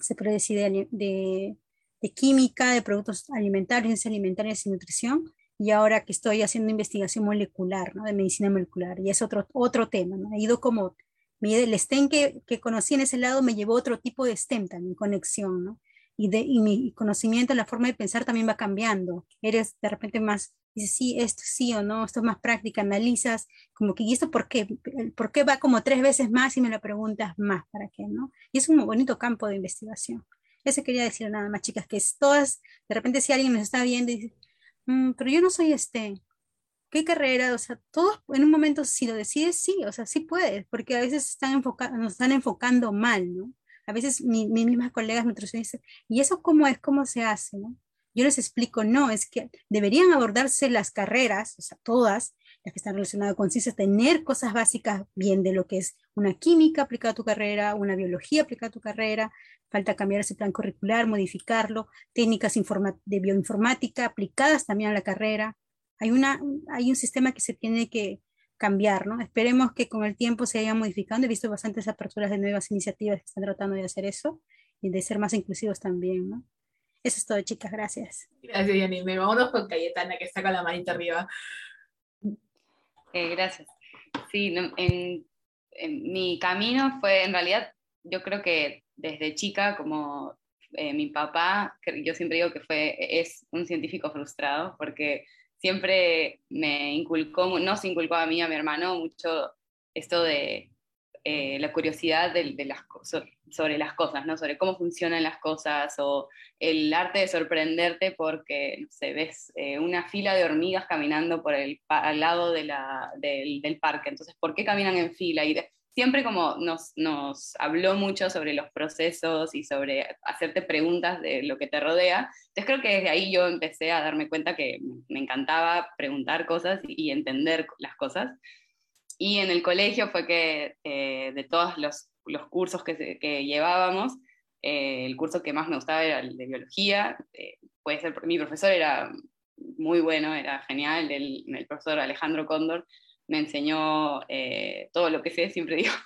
se puede decir de, de, de química, de productos alimentarios, ciencias alimentarias y nutrición, y ahora que estoy haciendo investigación molecular, ¿no? de medicina molecular, y es otro, otro tema, ¿no? he ido como, el STEM que, que conocí en ese lado me llevó a otro tipo de STEM también, conexión, ¿no? Y, de, y mi conocimiento, la forma de pensar también va cambiando. Eres de repente más, dices, sí, esto sí o no, esto es más práctica, analizas, como que, ¿y esto por qué? ¿Por qué va como tres veces más y me lo preguntas más? ¿Para qué? ¿no? Y es un bonito campo de investigación. Eso quería decir nada más, chicas, que es todas, de repente si alguien nos está viendo y dice, mm, pero yo no soy este, ¿qué carrera? O sea, todos en un momento si lo decides, sí, o sea, sí puedes, porque a veces están nos están enfocando mal, ¿no? A veces mis mismas colegas nutricionistas, ¿y eso cómo es? ¿Cómo se hace? ¿no? Yo les explico, no, es que deberían abordarse las carreras, o sea, todas las que están relacionadas con ciencias, tener cosas básicas bien de lo que es una química aplicada a tu carrera, una biología aplicada a tu carrera, falta cambiar ese plan curricular, modificarlo, técnicas de bioinformática aplicadas también a la carrera. Hay, una, hay un sistema que se tiene que, cambiar, ¿no? Esperemos que con el tiempo se vaya modificando. He visto bastantes aperturas de nuevas iniciativas que están tratando de hacer eso y de ser más inclusivos también, ¿no? Eso es todo, chicas. Gracias. Gracias, Yanime. Vámonos con Cayetana, que está con la manita arriba. Eh, gracias. Sí, en, en, mi camino fue, en realidad, yo creo que desde chica, como eh, mi papá, yo siempre digo que fue, es un científico frustrado, porque siempre me inculcó, no se inculcó a mí, a mi hermano, mucho esto de eh, la curiosidad de, sobre las cosas, ¿no? sobre cómo funcionan las cosas o el arte de sorprenderte porque no ves eh, una fila de hormigas caminando por el, al lado de la, del, del, parque. Entonces, ¿por qué caminan en fila? Y siempre como nos, habló mucho sobre los procesos y sobre hacerte preguntas de lo que te rodea. Entonces creo que desde ahí yo empecé a darme cuenta que me encantaba preguntar cosas y entender las cosas. Y en el colegio fue que eh, de todos los, cursos que, llevábamos, eh, el curso que más me gustaba era el de biología. Eh, puede ser, mi profesor era muy bueno, era genial, el profesor Alejandro Cóndor me enseñó eh, todo lo que sé, siempre digo.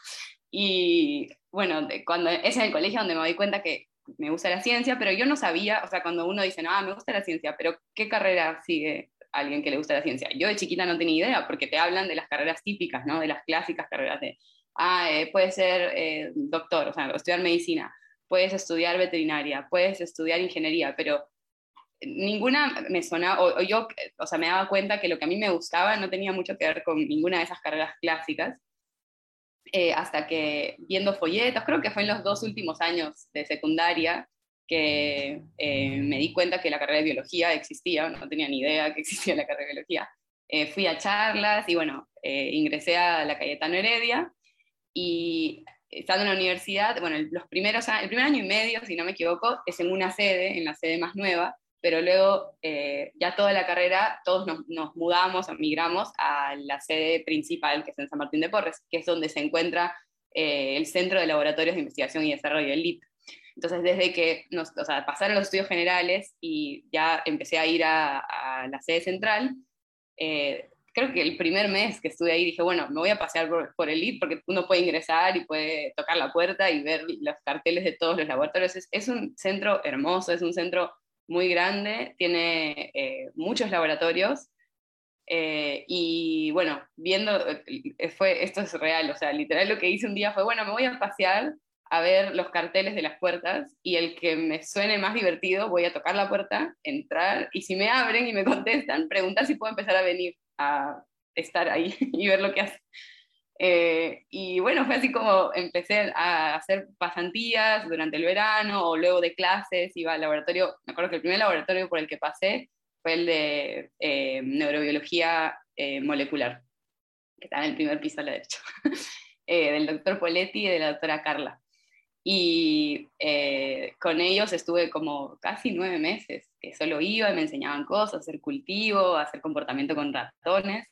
Y bueno, cuando es en el colegio donde me doy cuenta que me gusta la ciencia, pero yo no sabía, o sea, cuando uno dice, no, ah, me gusta la ciencia, pero ¿qué carrera sigue alguien que le gusta la ciencia? Yo de chiquita no tenía idea, porque te hablan de las carreras típicas, ¿no? De las clásicas carreras de, ah, eh, puedes ser eh, doctor, o sea, estudiar medicina, puedes estudiar veterinaria, puedes estudiar ingeniería, pero ninguna me sonaba, o, yo, o sea, me daba cuenta que lo que a mí me gustaba no tenía mucho que ver con ninguna de esas carreras clásicas, eh, hasta que viendo folletos, creo que fue en los dos últimos años de secundaria, que eh, me di cuenta que la carrera de biología existía, no tenía ni idea que existía la carrera de biología. Eh, fui a charlas y bueno, ingresé a la Cayetano Heredia y estando en la universidad, bueno, los primeros, el primer año y medio, si no me equivoco, es en una sede, en la sede más nueva, pero luego eh, ya toda la carrera todos nos, nos, mudamos, migramos a la sede principal, que es en San Martín de Porres, que es donde se encuentra eh, el Centro de Laboratorios de Investigación y Desarrollo, el LIP. Entonces, desde que nos, o sea, pasaron los estudios generales y ya empecé a ir a, a la sede central, eh, creo que el primer mes que estuve ahí dije, bueno, me voy a pasear por, por, el LIP porque uno puede ingresar y puede tocar la puerta y ver los carteles de todos los laboratorios. Es, es un centro hermoso, es un centro muy grande, tiene eh, muchos laboratorios. Eh, y bueno, viendo, eh, fue, esto es real, o sea, literal lo que hice un día fue, bueno, me voy a pasear a ver los carteles de las puertas y el que me suene más divertido, voy a tocar la puerta, entrar y si me abren y me contestan, preguntar si puedo empezar a venir a estar ahí y ver lo que hace. Eh, y bueno, fue así como empecé a hacer pasantías durante el verano o luego de clases, iba al laboratorio, me acuerdo que el primer laboratorio por el que pasé fue el de eh, neurobiología eh, molecular, que está en el primer piso a la derecha, del doctor Poletti y de la doctora Carla. Y con ellos estuve como casi nueve meses, que solo iba me enseñaban cosas, hacer cultivo, hacer comportamiento con ratones.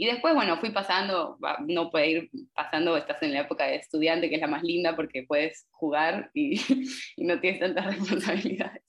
Y después, bueno, fui pasando, no puede ir pasando, estás en la época de estudiante, que es la más linda porque puedes jugar y, no tienes tantas responsabilidades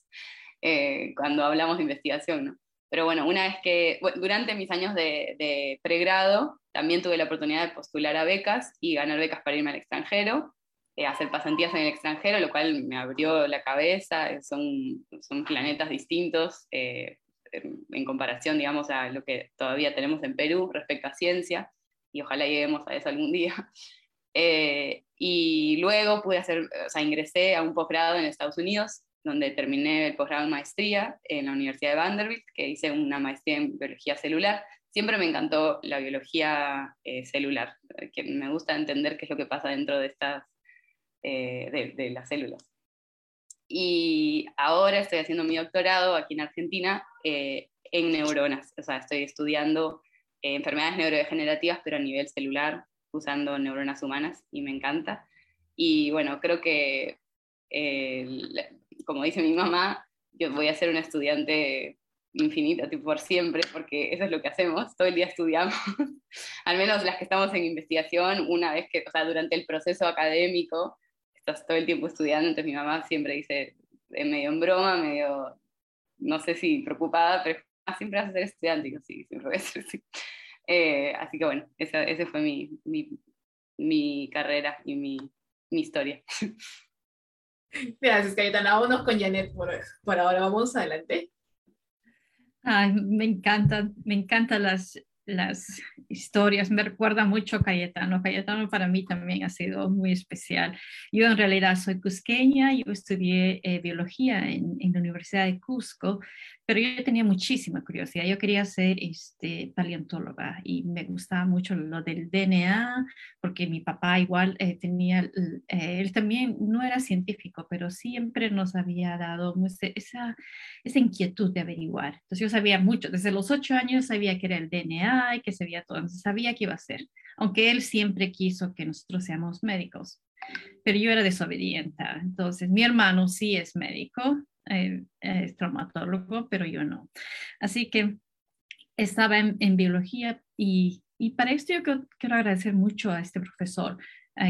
eh, cuando hablamos de investigación, ¿no? Pero bueno, una vez que, durante mis años de, pregrado, también tuve la oportunidad de postular a becas y ganar becas para irme al extranjero, eh, hacer pasantías en el extranjero, lo cual me abrió la cabeza, son, son planetas distintos, eh, en comparación, digamos, a lo que todavía tenemos en Perú respecto a ciencia, y ojalá lleguemos a eso algún día. Eh, y luego pude hacer, o sea, ingresé a un posgrado en Estados Unidos, donde terminé el posgrado en maestría en la Universidad de Vanderbilt, que hice una maestría en biología celular. Siempre me encantó la biología eh, celular, que me gusta entender qué es lo que pasa dentro de estas, eh, de, de las células. Y ahora estoy haciendo mi doctorado aquí en Argentina eh, en neuronas. O sea, estoy estudiando eh, enfermedades neurodegenerativas, pero a nivel celular, usando neuronas humanas, y me encanta. Y bueno, creo que, eh, como dice mi mamá, yo voy a ser una estudiante infinita, tipo por siempre, porque eso es lo que hacemos, todo el día estudiamos, al menos las que estamos en investigación, una vez que, o sea, durante el proceso académico, estás todo el tiempo estudiando, entonces mi mamá siempre dice, eh, medio en broma, medio, no sé si preocupada, pero siempre vas a ser estudiante, y sí, siempre voy a ser así. Eh, así que bueno, esa, esa fue mi, mi, mi, carrera y mi, mi historia. Gracias, Cayetana. Vámonos con Janet por, por ahora. Vamos adelante. Ay, me encantan, me encantan las, las historias, me recuerda mucho a Cayetano. Cayetano para mí también ha sido muy especial. Yo en realidad soy cusqueña, yo estudié eh, biología en, en, la Universidad de Cusco, pero yo tenía muchísima curiosidad. Yo quería ser este, paleontóloga y me gustaba mucho lo del DNA, porque mi papá igual eh, tenía, eh, él también no era científico, pero siempre nos había dado esa, esa inquietud de averiguar. Entonces yo sabía mucho, desde los ocho años sabía que era el DNA y que sabía todo, entonces sabía qué iba a ser, aunque él siempre quiso que nosotros seamos médicos. Pero yo era desobediente. Entonces, mi hermano sí es médico, eh, es traumatólogo, pero yo no. Así que estaba en, biología y, y, para esto yo quiero, quiero, agradecer mucho a este profesor,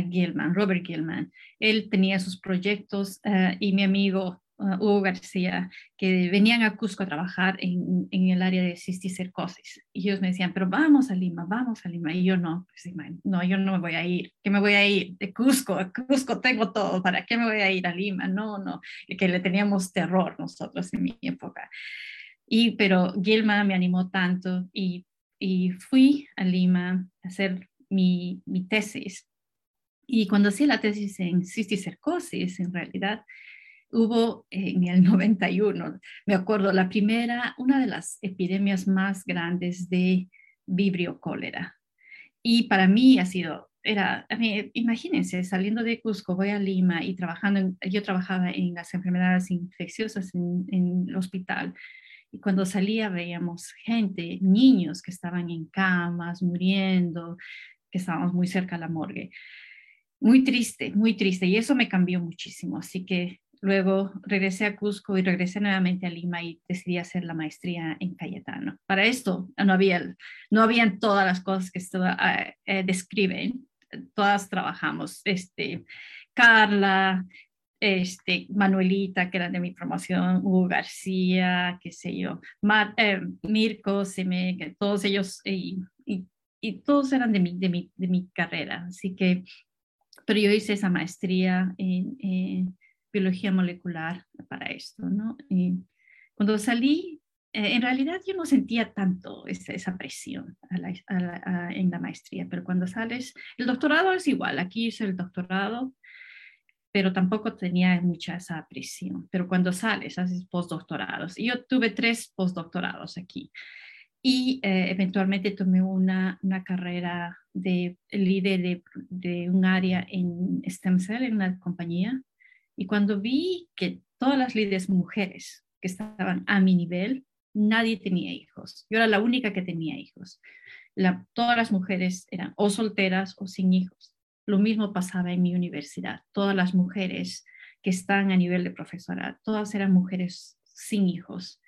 Gilman, Robert Gilman. Él tenía sus proyectos uh, y mi amigo uh, Hugo García, que venían a Cusco a trabajar en, en, el área de cisticercosis. Y ellos me decían, pero vamos a Lima, vamos a Lima. Y yo no, pues, no, yo no me voy a ir. ¿Qué me voy a ir? De Cusco, a Cusco tengo todo. ¿Para qué me voy a ir a Lima? No, no. Que le teníamos terror nosotros en mi época. Y, pero Gilma me animó tanto y, y fui a Lima a hacer mi, mi tesis. Y cuando hacía la tesis en cisticercosis, en realidad, hubo en el 91, me acuerdo, la primera, una de las epidemias más grandes de vibrio cólera. Y para mí ha sido, era, a mí, imagínense, saliendo de Cusco, voy a Lima y trabajando, en, yo trabajaba en las enfermedades infecciosas en, en el hospital. Y cuando salía veíamos gente, niños que estaban en camas, muriendo, que estábamos muy cerca de la morgue. Muy triste, muy triste. Y eso me cambió muchísimo. Así que Luego regresé a Cusco y regresé nuevamente a Lima y decidí hacer la maestría en Cayetano. Para esto no había, no habían todas las cosas que esto, uh, eh, describen. Todas trabajamos. Este, Carla, este, Manuelita, que era de mi promoción, Hugo García, qué sé yo, Mar, eh, Mirko, Seme, que todos ellos, y, y, y, todos eran de mi, de, mi, de mi carrera. Así que, pero yo hice esa maestría en, en biología molecular para esto, ¿no? Y cuando salí, eh, en realidad yo no sentía tanto esa, presión en la maestría, pero cuando sales, el doctorado es igual, aquí hice el doctorado, pero tampoco tenía mucha esa presión. Pero cuando sales, haces postdoctorados. Yo tuve tres postdoctorados aquí. Y eh, eventualmente tomé una, una carrera de líder de, de, un área en stem cell en una compañía y cuando vi que todas las líderes mujeres que estaban a mi nivel, nadie tenía hijos. Yo era la única que tenía hijos. Todas las mujeres eran o solteras o sin hijos. Lo mismo pasaba en mi universidad. Todas las mujeres que están a nivel de profesora, todas eran mujeres sin hijos.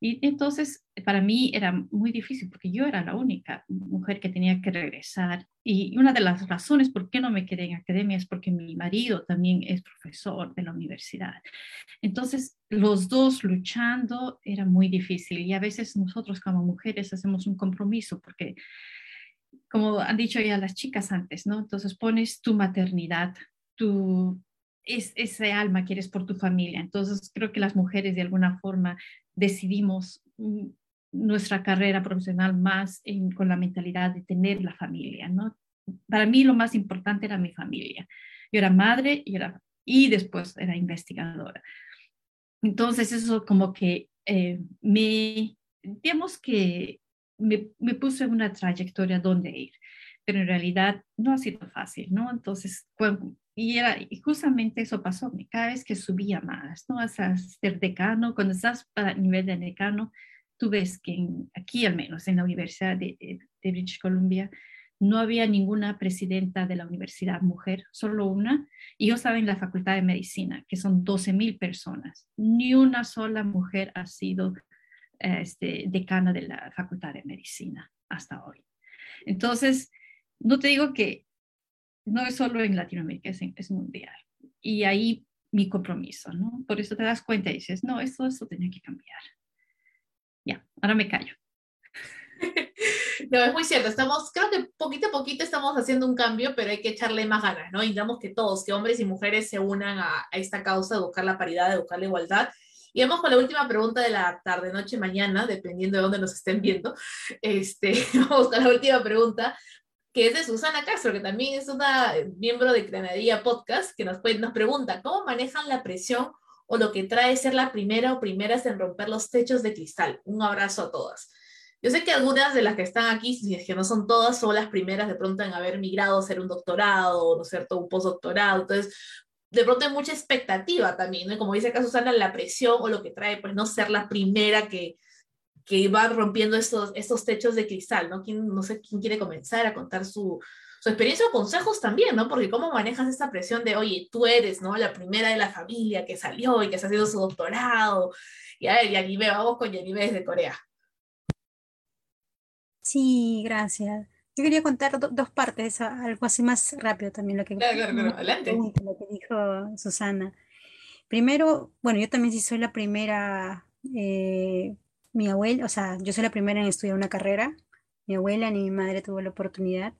Y entonces para mí era muy difícil porque yo era la única mujer que tenía que regresar. Y una de las razones por qué no me quedé en academia es porque mi marido también es profesor de la universidad. Entonces los dos luchando era muy difícil y a veces nosotros como mujeres hacemos un compromiso porque como han dicho ya las chicas antes, ¿no? Entonces pones tu maternidad, tu es, ese alma que eres por tu familia. Entonces creo que las mujeres de alguna forma decidimos mm, nuestra carrera profesional más en, con la mentalidad de tener la familia, ¿no? Para mí lo más importante era mi familia. Yo era madre y, era, y después era investigadora. Entonces eso como que eh, me, digamos que me, me puse una trayectoria donde ir, pero en realidad no ha sido fácil, ¿no? Entonces, y, era, y justamente eso pasó, cada vez que subía más, ¿no? Hasta ser decano, cuando estás a nivel de decano, tú ves que aquí al menos en la Universidad de, de, British Columbia no había ninguna presidenta de la universidad mujer, solo una, y yo estaba en la Facultad de Medicina, que son 12 mil personas. Ni una sola mujer ha sido este, decana de la Facultad de Medicina hasta hoy. Entonces, no te digo que no es solo en Latinoamérica, es, es mundial. Y ahí mi compromiso, ¿no? Por eso te das cuenta y dices, no, esto, esto tenía que cambiar. Ya, ahora me callo. No, es muy cierto, estamos, creo que poquito a poquito estamos haciendo un cambio, pero hay que echarle más ganas, ¿no? Damos que todos, que hombres y mujeres se unan a, a esta causa de buscar la paridad, de buscar la igualdad, Y vamos con la última pregunta de la tarde, noche, mañana, dependiendo de dónde nos estén viendo. Este, vamos con la última pregunta, que es de Susana Castro, que también es una miembro de Granadilla Podcast, que nos, nos pregunta, ¿cómo manejan la presión o lo que trae ser la primera o primeras en romper los techos de cristal? Un abrazo a todas. Yo sé que algunas de las que están aquí, si es que no son todas, son las primeras de pronto en haber migrado a hacer un doctorado, ¿no es cierto?, un postdoctorado. Entonces, de pronto hay mucha expectativa también, ¿no? Como dice acá Susana, la presión o lo que trae, pues no ser la primera que, que va rompiendo estos, estos techos de cristal, ¿no? ¿Quién, no sé quién quiere comenzar a contar su, su experiencia o consejos también, ¿no? Porque cómo manejas esta presión de, oye, tú eres, ¿no? La primera de la familia que salió y que se ha hecho su doctorado. Y a ver, Yanibe, vamos con Yanibe desde Corea. Sí, gracias. Yo quería contar dos partes, algo así más rápido también, lo que, adelante. lo que dijo Susana. Primero, bueno, yo también sí soy la primera, eh, mi abuela, o sea, yo soy la primera en estudiar una carrera. Mi abuela ni mi madre tuvo la oportunidad.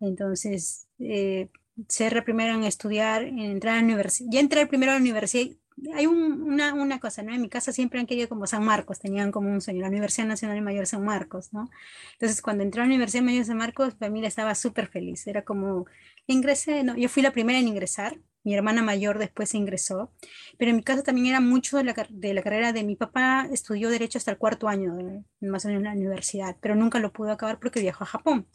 Entonces, eh, ser la primera en estudiar, en entrar a la universidad. Ya entré primero a la universidad hay una, una, cosa, ¿no? En mi casa siempre han querido como San Marcos, tenían como un sueño, la Universidad Nacional Mayor San Marcos, ¿no? Entonces, cuando entré a la Universidad Mayor San Marcos, mi familia estaba súper feliz, era como, ingresé, no, yo fui la primera en ingresar, mi hermana mayor después ingresó, pero en mi casa también era mucho de la, de la carrera de mi papá, estudió Derecho hasta el cuarto año, más o menos en la universidad, pero nunca lo pudo acabar porque viajó a Japón.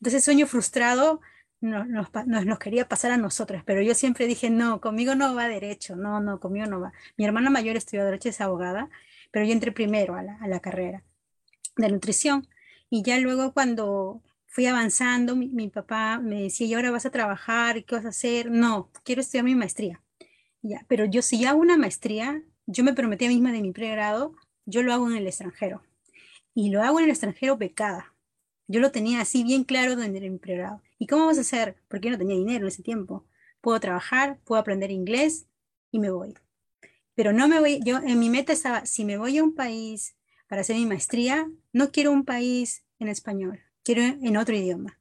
Entonces, sueño frustrado, nos, nos, quería pasar a nosotras, pero yo siempre dije, no, conmigo no va derecho, no, no, conmigo no va. Mi hermana mayor estudió derecho, es abogada, pero yo entré primero a la, carrera de nutrición. Y ya luego cuando fui avanzando, mi, papá me decía, ¿y ahora vas a trabajar? ¿Qué vas a hacer? No, quiero estudiar mi maestría. Ya, pero yo si hago una maestría, yo me prometí a misma de mi pregrado, yo lo hago en el extranjero. Y lo hago en el extranjero becada. Yo lo tenía así bien claro en mi pregrado. ¿Y cómo vas a hacer? Porque yo no tenía dinero en ese tiempo. Puedo trabajar, puedo aprender inglés y me voy. Pero no me voy, yo en mi meta estaba, si me voy a un país para hacer mi maestría, no quiero un país en español, quiero en otro idioma.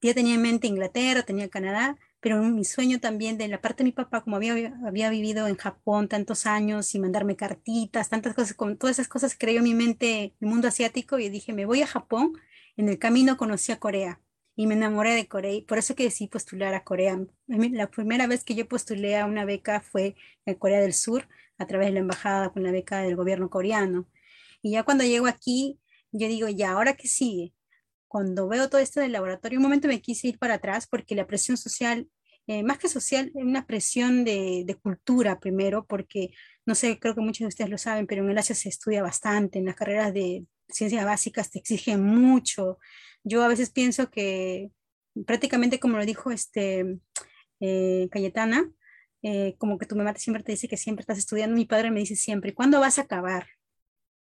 Ya tenía en mente Inglaterra, tenía Canadá, pero mi sueño también de la parte de mi papá, como había, había vivido en Japón tantos años y mandarme cartitas, tantas cosas, con todas esas cosas creyó en mi mente el mundo asiático y dije, me voy a Japón, en el camino conocí a Corea y me enamoré de Corea. Por eso que decidí postular a Corea. La primera vez que yo postulé a una beca fue en Corea del Sur, a través de la embajada con la beca del gobierno coreano. Y ya cuando llego aquí, yo digo, ya, ¿ahora qué sigue? Cuando veo todo esto del laboratorio, un momento me quise ir para atrás porque la presión social, eh, más que social, es una presión de, de, cultura primero, porque, no sé, creo que muchos de ustedes lo saben, pero en el Asia se estudia bastante, en las carreras de ciencias básicas te exigen mucho, yo a veces pienso que prácticamente como lo dijo este, eh, Cayetana, eh, como que tu mamá siempre te dice que siempre estás estudiando, mi padre me dice siempre, ¿cuándo vas a acabar?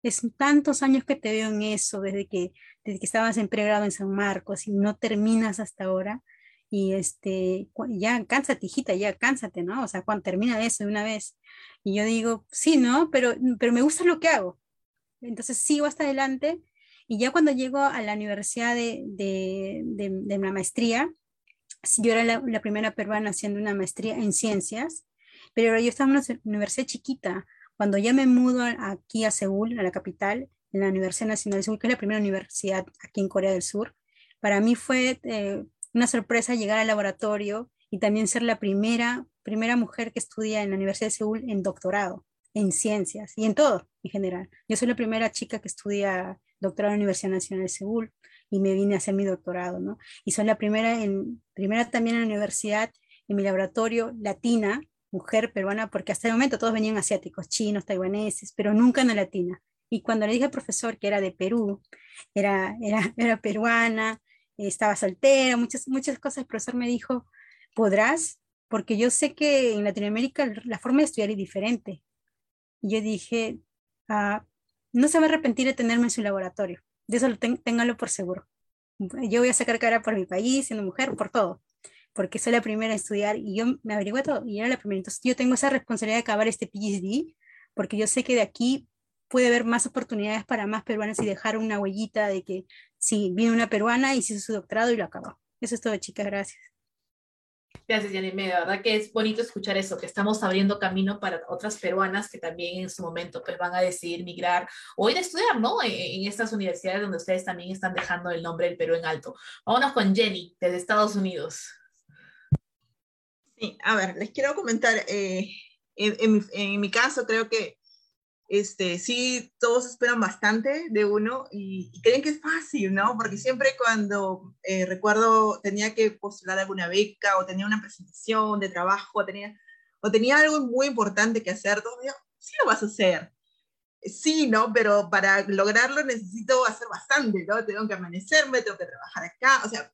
Es tantos años que te veo en eso, desde que, desde que estabas en pregrado en San Marcos y no terminas hasta ahora. Y este, ya cánsate, hijita, ya cánsate, ¿no? O sea, cuando termina eso de una vez. Y yo digo, sí, ¿no? Pero, pero me gusta lo que hago. Entonces sigo hasta adelante y ya cuando llego a la universidad de, de, de, la maestría, yo era la, primera peruana haciendo una maestría en ciencias, pero yo estaba en una universidad chiquita. Cuando ya me mudo aquí a Seúl, a la capital, en la Universidad Nacional de Seúl, que es la primera universidad aquí en Corea del Sur, para mí fue eh, una sorpresa llegar al laboratorio y también ser la primera, primera mujer que estudia en la Universidad de Seúl en doctorado, en ciencias y en todo en general. Yo soy la primera chica que estudia doctorado en la Universidad Nacional de Seúl y me vine a hacer mi doctorado, ¿no? Y soy la primera, en, primera también en la universidad, en mi laboratorio, latina, mujer peruana, porque hasta el momento todos venían asiáticos, chinos, taiwaneses, pero nunca una latina. Y cuando le dije al profesor que era de Perú, era, era, era peruana, estaba soltera, muchas, muchas cosas, el profesor me dijo, ¿podrás? Porque yo sé que en Latinoamérica la forma de estudiar es diferente. Y yo dije, ah, no se va a arrepentir de tenerme en su laboratorio. De eso lo téngalo por seguro. Yo voy a sacar cara por mi país, siendo mujer, por todo, porque soy la primera a estudiar y yo me averigué todo y era la primera. Entonces yo tengo esa responsabilidad de acabar este PhD, porque yo sé que de aquí puede haber más oportunidades para más peruanas y dejar una huellita de que sí, viene una peruana y hizo su doctorado y lo acabó. Eso es todo, chicas, gracias. Gracias, Yanime. De verdad que es bonito escuchar eso, que estamos abriendo camino para otras peruanas que también en su momento pues, van a decidir migrar o ir a estudiar, ¿no? En, en, estas universidades donde ustedes también están dejando el nombre del Perú en alto. Vámonos con Jenny, desde Estados Unidos. Sí, a ver, les quiero comentar, eh, en, mi, caso creo que este, sí, todos esperan bastante de uno y, y creen que es fácil, ¿no? Porque siempre cuando eh, recuerdo tenía que postular alguna beca o tenía una presentación de trabajo o tenía, algo muy importante que hacer, todos sí lo vas a hacer. Sí, ¿no? Pero para lograrlo necesito hacer bastante, ¿no? Tengo que amanecerme, tengo que trabajar acá, o sea,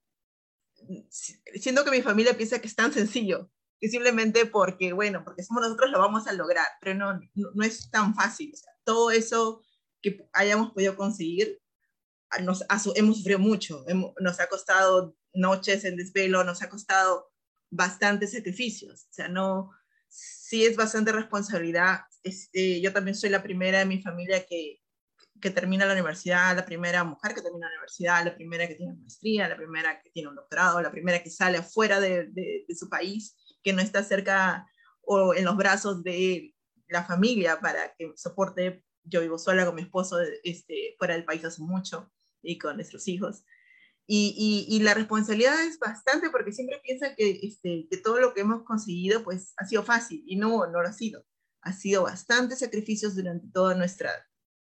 siento que mi familia piensa que es tan sencillo, que simplemente porque, bueno, porque somos nosotros lo vamos a lograr, pero no, no, es tan fácil. Todo eso que hayamos podido conseguir, nos hemos sufrido mucho, nos ha costado noches en desvelo, nos ha costado bastantes sacrificios. O sea, no, sí es bastante responsabilidad. Es, eh, yo también soy la primera de mi familia que, que termina la universidad, la primera mujer que termina la universidad, la primera que tiene maestría, la primera que tiene un doctorado, la primera que sale afuera de su país que no está cerca o en los brazos de la familia para que soporte. Yo vivo sola con mi esposo este, fuera del país hace mucho y con nuestros hijos. Y, y, la responsabilidad es bastante porque siempre piensan que, este, que todo lo que hemos conseguido pues ha sido fácil y no, no lo ha sido. Ha sido bastantes sacrificios durante toda nuestra,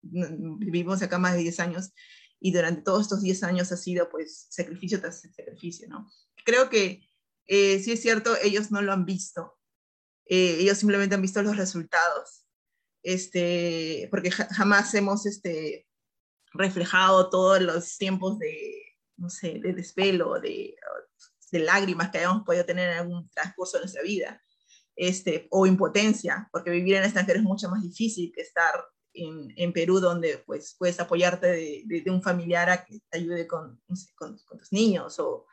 vivimos acá más de 10 años y durante todos estos 10 años ha sido pues sacrificio tras sacrificio, ¿no? Creo que eh, sí es cierto, ellos no lo han visto. Eh, ellos simplemente han visto los resultados. Este, porque ja jamás hemos este, reflejado todos los tiempos de, no sé, de desvelo, de, de lágrimas que hayamos podido tener en algún transcurso de nuestra vida. Este, o impotencia, porque vivir en el extranjero es mucho más difícil que estar en, en Perú, donde pues, puedes apoyarte de, de, de, un familiar a que te ayude con, no sé, con, con tus niños o,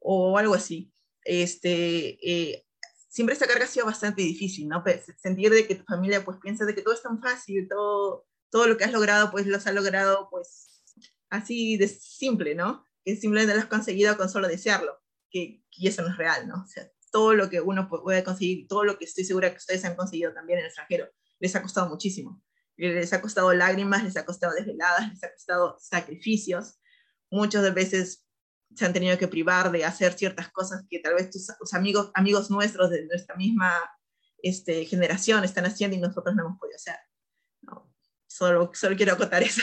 o algo así este, eh, siempre esta carga ha sido bastante difícil, ¿no? Sentir de que tu familia pues piensa de que todo es tan fácil, todo, todo lo que has logrado pues los has logrado pues así de simple, ¿no? Que simplemente lo has conseguido con solo desearlo, que, y eso no es real, ¿no? O sea, todo lo que uno puede conseguir, todo lo que estoy segura que ustedes han conseguido también en el extranjero, les ha costado muchísimo. Les ha costado lágrimas, les ha costado desveladas, les ha costado sacrificios. Muchas veces se han tenido que privar de hacer ciertas cosas que tal vez tus, tus amigos, amigos nuestros de nuestra misma este, generación están haciendo y nosotros no hemos podido hacer. No, solo, solo quiero acotar eso.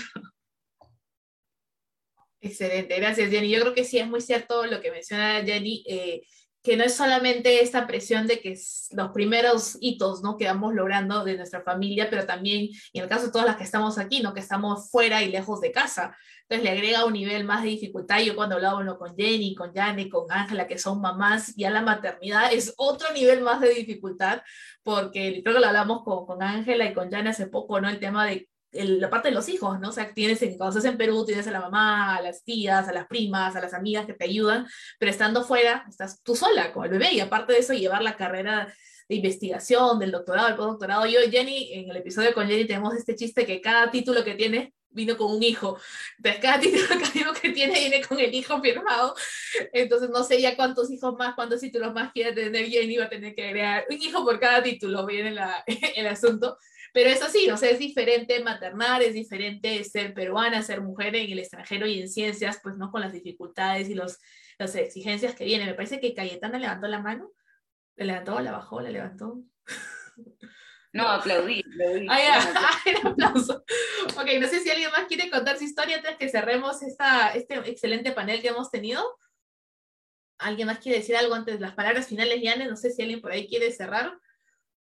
Excelente, gracias Jenny. Yo creo que sí es muy cierto lo que menciona Jenny, eh, que no es solamente esta presión de que los primeros hitos ¿no? que vamos logrando de nuestra familia, pero también en el caso de todas las que estamos aquí, ¿no? que estamos fuera y lejos de casa. Entonces le agrega un nivel más de dificultad. Yo cuando hablaba ¿no? con Jenny, con Jane, con Ángela, que son mamás, ya la maternidad es otro nivel más de dificultad, porque creo que lo hablamos con Ángela y con Jane hace poco, ¿no? El tema de el, la parte de los hijos, ¿no? O sea, tienes, cuando estás en Perú, tienes a la mamá, a las tías, a las primas, a las amigas que te ayudan, pero estando fuera, estás tú sola con el bebé y aparte de eso, llevar la carrera de investigación, del doctorado, del postdoctorado. Yo Jenny, en el episodio con Jenny, tenemos este chiste que cada título que tiene vino con un hijo. Entonces, cada título que tiene viene con el hijo firmado. Entonces, no sé ya cuántos hijos más, cuántos títulos más quiere tener Jenny, va a tener que agregar un hijo por cada título, viene la, el asunto. Pero es así, o sea, es diferente maternar, es diferente ser peruana, ser mujer en el extranjero y en ciencias, pues no con las dificultades y los, las exigencias que vienen. Me parece que Cayetana levantó la mano. ¿Le levantó, la bajó, la levantó? No, aplaudí, aplaudí. Ah, el aplauso. Ok, no sé si alguien más quiere contar su historia antes que cerremos esta, este excelente panel que hemos tenido. ¿Alguien más quiere decir algo antes de las palabras finales, Yane? No sé si alguien por ahí quiere cerrar.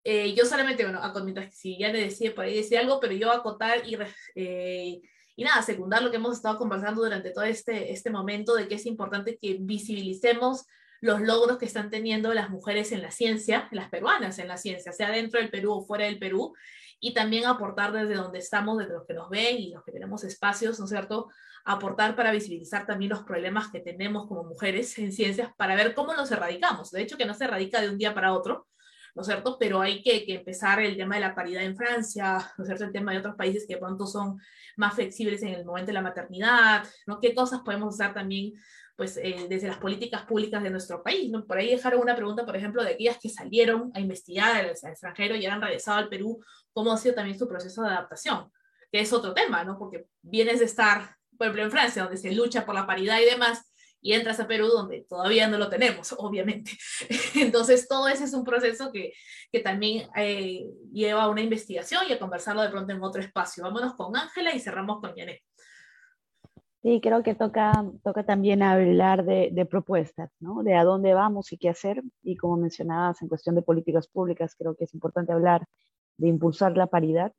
Eh, yo solamente, bueno, mientras si ya le decía por ahí decir algo, pero yo acotar y, eh, y nada, secundar lo que hemos estado conversando durante todo este, este momento de que es importante que visibilicemos los logros que están teniendo las mujeres en la ciencia, las peruanas en la ciencia, sea dentro del Perú o fuera del Perú, y también aportar desde donde estamos, desde los que nos ven y los que tenemos espacios, ¿no es cierto? Aportar para visibilizar también los problemas que tenemos como mujeres en ciencias para ver cómo los erradicamos. De hecho, que no se erradica de un día para otro, ¿no es cierto? Pero hay que, que, empezar el tema de la paridad en Francia, ¿no es cierto? El tema de otros países que pronto son más flexibles en el momento de la maternidad, ¿no? ¿Qué cosas podemos usar también pues eh, desde las políticas públicas de nuestro país. ¿no? Por ahí dejaron una pregunta, por ejemplo, de aquellas que salieron a investigar al, extranjero y han regresado al Perú, cómo ha sido también su proceso de adaptación, que es otro tema, ¿no? Porque vienes de estar, por ejemplo, en Francia, donde se lucha por la paridad y demás, y entras a Perú donde todavía no lo tenemos, obviamente. Entonces, todo ese es un proceso que, que también eh, lleva a una investigación y a conversarlo de pronto en otro espacio. Vámonos con Ángela y cerramos con Janet. Sí, creo que toca, toca también hablar de, de, propuestas, ¿no? De a dónde vamos y qué hacer. Y como mencionabas, en cuestión de políticas públicas, creo que es importante hablar de impulsar la paridad,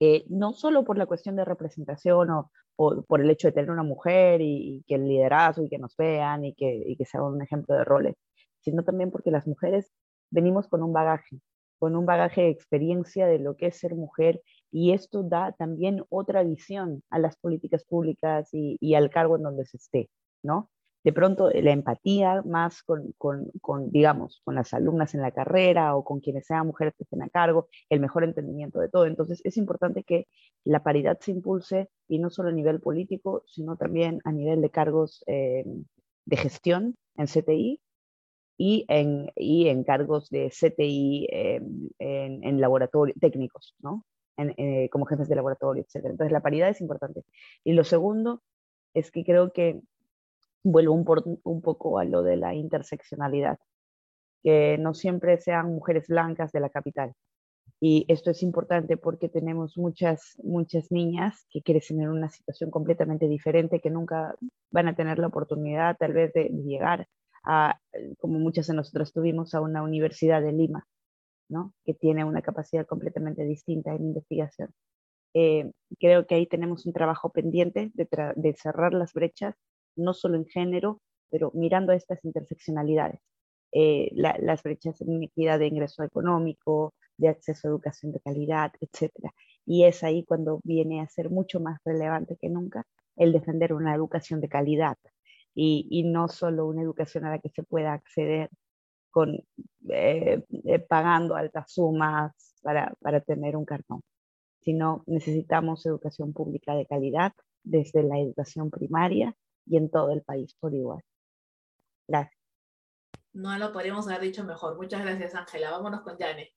eh, no solo por la cuestión de representación o, por el hecho de tener una mujer y, que el liderazgo y que nos vean y que, y que sea un ejemplo de roles, sino también porque las mujeres venimos con un bagaje, con un bagaje de experiencia de lo que es ser mujer y esto da también otra visión a las políticas públicas y al cargo en donde se esté, ¿no? De pronto la empatía más con, con, con, digamos, con las alumnas en la carrera o con quienes sean mujeres que estén a cargo, el mejor entendimiento de todo. Entonces es importante que la paridad se impulse y no solo a nivel político, sino también a nivel de cargos eh, de gestión en CTI y en, y en cargos de CTI eh, en, en laboratorios técnicos, ¿no? En, eh, como jefes de laboratorio, etc. Entonces la paridad es importante. Y lo segundo es que creo que vuelvo un, poco a lo de la interseccionalidad, que no siempre sean mujeres blancas de la capital. Y esto es importante porque tenemos muchas, muchas niñas que crecen en una situación completamente diferente, que nunca van a tener la oportunidad tal vez de, llegar a, como muchas de nosotros tuvimos, a una universidad de Lima, ¿no? que tiene una capacidad completamente distinta en investigación. Eh, creo que ahí tenemos un trabajo pendiente de, de, cerrar las brechas, no solo en género, pero mirando estas interseccionalidades, eh, la, las brechas en inequidad de ingreso económico, de acceso a educación de calidad, etc. Y es ahí cuando viene a ser mucho más relevante que nunca el defender una educación de calidad, y, y, no solo una educación a la que se pueda acceder con, eh, eh, pagando altas sumas para, para tener un cartón, sino necesitamos educación pública de calidad desde la educación primaria y en todo el país por igual. Gracias. No lo podríamos haber dicho mejor. Muchas gracias, Ángela. Vámonos con Janet.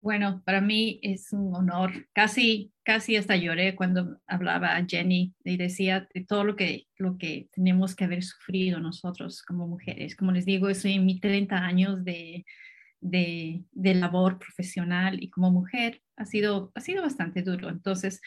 Bueno, para mí es un honor. Casi, casi hasta lloré cuando hablaba a Jenny y decía de todo lo que, lo que tenemos que haber sufrido nosotros como mujeres. Como les digo, estoy en mis 30 años de, de, de labor profesional y como mujer ha sido, ha sido bastante duro. Entonces,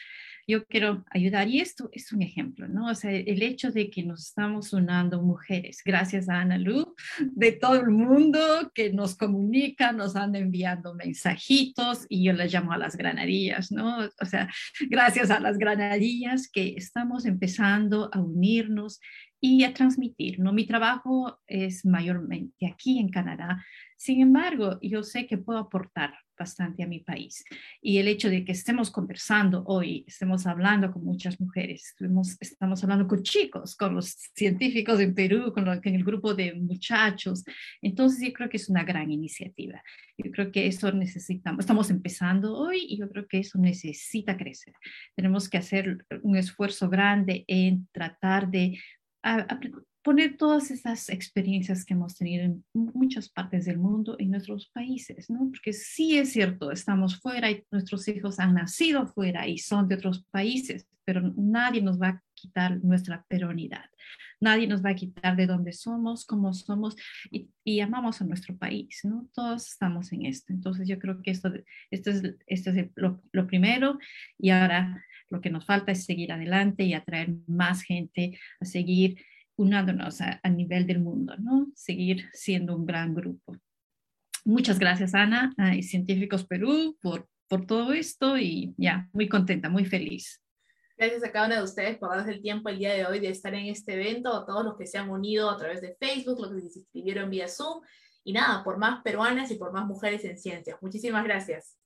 yo quiero ayudar y esto es un ejemplo, ¿no? O sea, el hecho de que nos estamos unando mujeres, gracias a Ana Lu, de todo el mundo que nos comunica, nos anda enviando mensajitos y yo las llamo a las granadillas, ¿no? O sea, gracias a las granadillas que estamos empezando a unirnos y a transmitir, ¿no? Mi trabajo es mayormente aquí en Canadá, sin embargo, yo sé que puedo aportar bastante a mi país. Y el hecho de que estemos conversando hoy, estemos hablando con muchas mujeres, estamos, estamos hablando con chicos, con los científicos en Perú, con, lo, el grupo de muchachos. Entonces, yo creo que es una gran iniciativa. Yo creo que eso necesitamos. Estamos empezando hoy y yo creo que eso necesita crecer. Tenemos que hacer un esfuerzo grande en tratar de a, a, poner todas esas experiencias que hemos tenido en muchas partes del mundo en nuestros países, ¿no? Porque sí es cierto, estamos fuera y nuestros hijos han nacido fuera y son de otros países, pero nadie nos va a quitar nuestra peronidad. Nadie nos va a quitar de dónde somos, cómo somos y, y amamos a nuestro país, ¿no? Todos estamos en esto. Entonces yo creo que esto, esto es, esto es lo, lo primero y ahora lo que nos falta es seguir adelante y atraer más gente a seguir unándonos a, a, nivel del mundo, ¿no? Seguir siendo un gran grupo. Muchas gracias, Ana y Científicos Perú, por, por todo esto y ya, muy contenta, muy feliz. Gracias a cada uno de ustedes por darse el tiempo el día de hoy de estar en este evento, a todos los que se han unido a través de Facebook, los que se inscribieron vía Zoom, y nada, por más peruanas y por más mujeres en ciencias. Muchísimas gracias.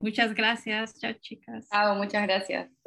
Muchas gracias. Chao, chicas. Chao, muchas gracias.